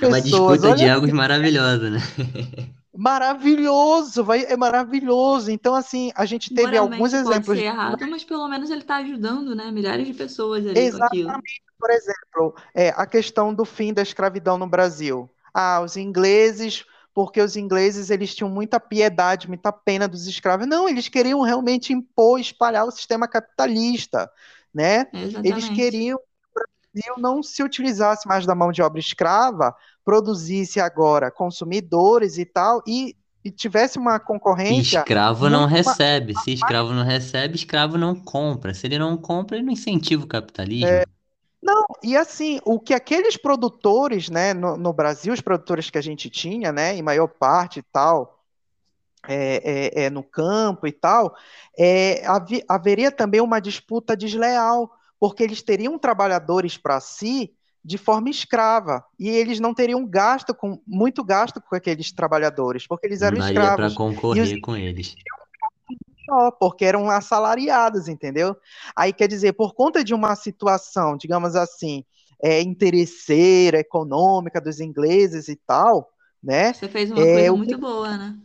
[SPEAKER 1] é uma disputa de egos maravilhosa, né? <laughs>
[SPEAKER 2] Maravilhoso, vai, é maravilhoso. Então, assim, a gente teve alguns
[SPEAKER 3] pode
[SPEAKER 2] exemplos.
[SPEAKER 3] ser errado, mas pelo menos ele está ajudando, né? Milhares de pessoas ali com aquilo.
[SPEAKER 2] Exatamente, por exemplo, é, a questão do fim da escravidão no Brasil. Ah, os ingleses, porque os ingleses eles tinham muita piedade, muita pena dos escravos. Não, eles queriam realmente impor, espalhar o sistema capitalista, né? Eles
[SPEAKER 3] Exatamente.
[SPEAKER 2] queriam Brasil não se utilizasse mais da mão de obra escrava, produzisse agora consumidores e tal, e, e tivesse uma concorrência.
[SPEAKER 1] Escravo não recebe. Se escravo não recebe, escravo não compra. Se ele não compra, ele não incentiva o capitalismo.
[SPEAKER 2] É, não, e assim, o que aqueles produtores, né, no, no, Brasil, os produtores que a gente tinha, né, em maior parte e tal, é, é, é no campo e tal, é, haveria também uma disputa desleal, porque eles teriam trabalhadores para si de forma escrava. E eles não teriam gasto com muito gasto com aqueles trabalhadores porque eles eram
[SPEAKER 1] não
[SPEAKER 2] escravos.
[SPEAKER 1] para concorrer os... com eles.
[SPEAKER 2] Só porque eram assalariados entendeu? Aí quer dizer por conta de uma situação digamos assim é, interesseira econômica dos ingleses e tal né?
[SPEAKER 3] Você fez uma é, coisa muito que... boa né?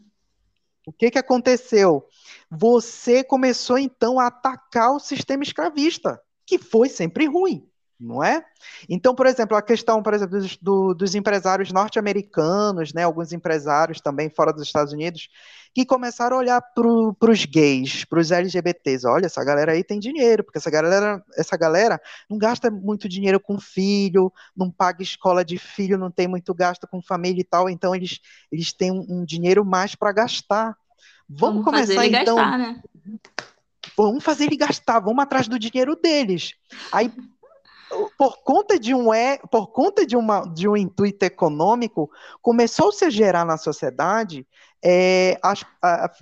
[SPEAKER 2] O que que aconteceu? Você começou então a atacar o sistema escravista que foi sempre ruim, não é? Então, por exemplo, a questão, por exemplo, dos, do, dos empresários norte-americanos, né, alguns empresários também fora dos Estados Unidos, que começaram a olhar para os gays, para os LGBTs. Olha, essa galera aí tem dinheiro, porque essa galera, essa galera não gasta muito dinheiro com filho, não paga escola de filho, não tem muito gasto com família e tal, então eles, eles têm um, um dinheiro mais para gastar. Vamos, Vamos começar então. Gastar, né? Vamos fazer ele gastar, vamos atrás do dinheiro deles. Aí, por conta de um é, por conta de, uma, de um intuito econômico, começou-se a gerar na sociedade, é,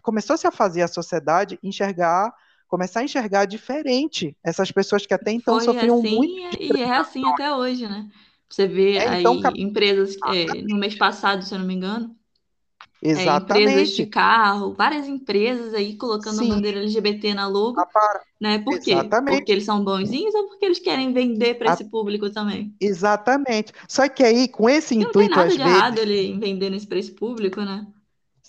[SPEAKER 2] começou-se a fazer a sociedade enxergar começar a enxergar diferente essas pessoas que até então
[SPEAKER 3] Foi
[SPEAKER 2] sofriam
[SPEAKER 3] assim,
[SPEAKER 2] muito.
[SPEAKER 3] E é assim até hoje, né? Você vê é, então, aí cap... empresas, é, no mês passado, se eu não me engano,
[SPEAKER 2] Exatamente.
[SPEAKER 3] É, empresas de carro, várias empresas aí colocando Sim. a bandeira LGBT na logo, ah, né? Por quê? Exatamente. Porque eles são bonzinhos ou porque eles querem vender para esse público também?
[SPEAKER 2] Exatamente. Só que aí, com esse intuito, não tem
[SPEAKER 3] nada
[SPEAKER 2] de
[SPEAKER 3] vezes... errado ele vender para esse público, né?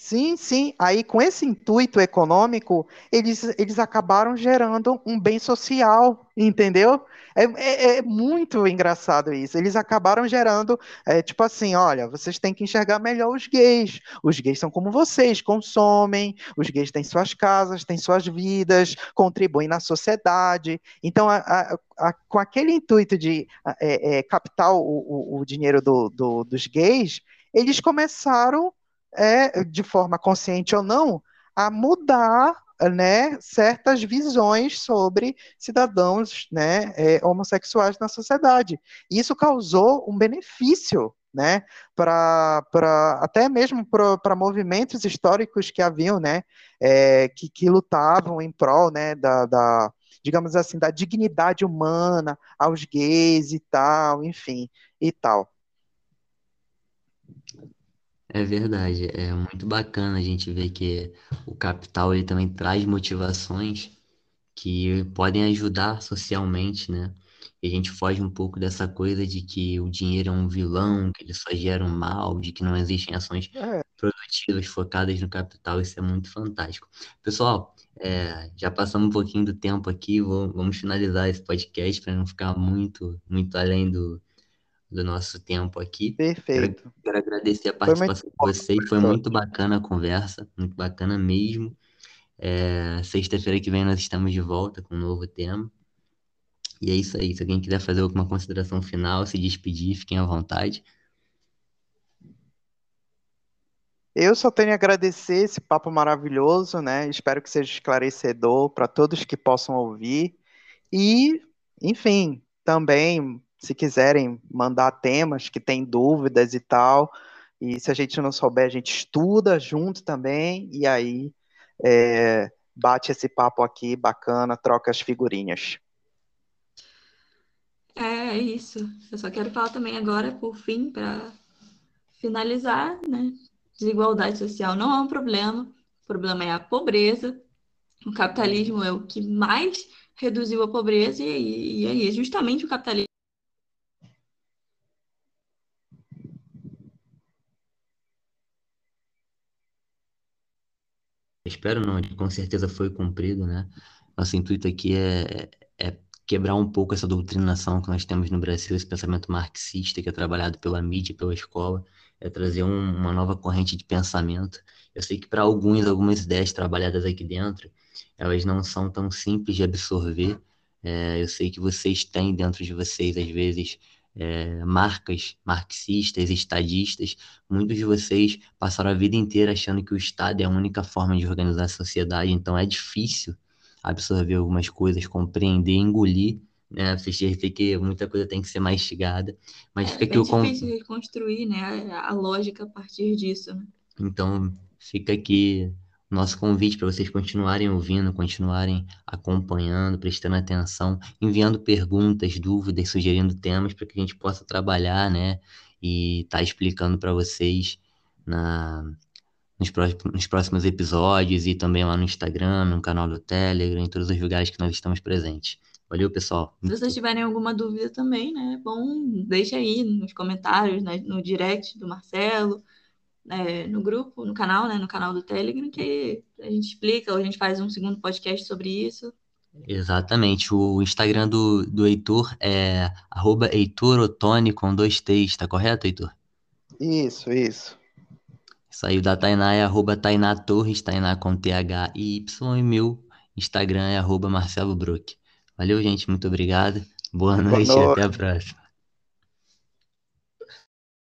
[SPEAKER 2] Sim, sim. Aí, com esse intuito econômico, eles, eles acabaram gerando um bem social, entendeu? É, é, é muito engraçado isso. Eles acabaram gerando, é, tipo assim, olha, vocês têm que enxergar melhor os gays. Os gays são como vocês, consomem, os gays têm suas casas, têm suas vidas, contribuem na sociedade. Então, a, a, a, com aquele intuito de é, é, captar o, o, o dinheiro do, do, dos gays, eles começaram é, de forma consciente ou não, a mudar né, certas visões sobre cidadãos né, é, homossexuais na sociedade. Isso causou um benefício né, para até mesmo para movimentos históricos que haviam, né, é, que, que lutavam em prol né, da, da, digamos assim, da dignidade humana aos gays e tal, enfim, e tal.
[SPEAKER 1] É verdade, é muito bacana a gente ver que o capital ele também traz motivações que podem ajudar socialmente, né? E a gente foge um pouco dessa coisa de que o dinheiro é um vilão, que ele só gera um mal, de que não existem ações
[SPEAKER 2] É,
[SPEAKER 1] produtivas, focadas no capital. Isso é muito fantástico. Pessoal, é, já passamos um pouquinho do tempo aqui, vou, vamos finalizar esse podcast para não ficar muito, muito além do, do nosso tempo aqui.
[SPEAKER 2] Perfeito.
[SPEAKER 1] Quero, quero agradecer a participação de vocês, foi muito bacana a conversa, muito bacana mesmo. É, Sexta-feira que vem nós estamos de volta com um novo tema. E é isso aí. Se alguém quiser fazer alguma consideração final, se despedir, fiquem à vontade.
[SPEAKER 2] Eu só tenho a agradecer esse papo maravilhoso, né? Espero que seja esclarecedor para todos que possam ouvir. E, enfim, também, se quiserem mandar temas que têm dúvidas e tal, e se a gente não souber, a gente estuda junto também, e aí é, bate esse papo aqui bacana, troca as figurinhas.
[SPEAKER 3] É, é isso. Eu só quero falar também agora, por fim, para finalizar, né? Desigualdade social não é um problema, o problema é a pobreza. O capitalismo é o que mais reduziu a pobreza, e, aí, justamente o capitalismo.
[SPEAKER 1] Espero não, com certeza foi cumprido, né? Nosso intuito aqui é, é quebrar um pouco essa doutrinação que nós temos no Brasil, esse pensamento marxista que é trabalhado pela mídia, pela escola, é trazer um, uma nova corrente de pensamento. Eu sei que para alguns, algumas ideias trabalhadas aqui dentro, elas não são tão simples de absorver. É, eu sei que vocês têm dentro de vocês, às vezes, é, marcas marxistas, estadistas. Muitos de vocês passaram a vida inteira achando que o Estado é a única forma de organizar a sociedade, então é difícil absorver algumas coisas, compreender, engolir, né? Vocês têm que muita coisa tem que ser mastigada, mas
[SPEAKER 3] é,
[SPEAKER 1] fica
[SPEAKER 3] aqui
[SPEAKER 1] o
[SPEAKER 3] difícil reconstruir, né, a, a, lógica a partir disso, né?
[SPEAKER 1] Então, fica aqui nosso convite para vocês continuarem ouvindo, continuarem acompanhando, prestando atenção, enviando perguntas, dúvidas, sugerindo temas para que a gente possa trabalhar, né, e estar tá explicando para vocês na nos, nos próximos episódios e também lá no Instagram, no canal do Telegram, em todos os lugares que nós estamos presentes. Valeu, pessoal.
[SPEAKER 3] Se vocês tiverem alguma dúvida também, né? Bom, deixa aí nos comentários, né, no direct do Marcelo, é, no grupo, no canal, né? No canal do Telegram, que a gente explica, ou a gente faz um segundo podcast sobre isso.
[SPEAKER 1] Exatamente. O Instagram do, do Heitor é arroba com dois T's, tá correto, Heitor?
[SPEAKER 2] Isso, isso.
[SPEAKER 1] Saiu da Tainá é arroba Tainá Torres, Tainá com TH e Y, e meu Instagram é arroba Marcelo Brook. Valeu, gente, muito obrigado. Boa noite, Boa noite. e até a próxima.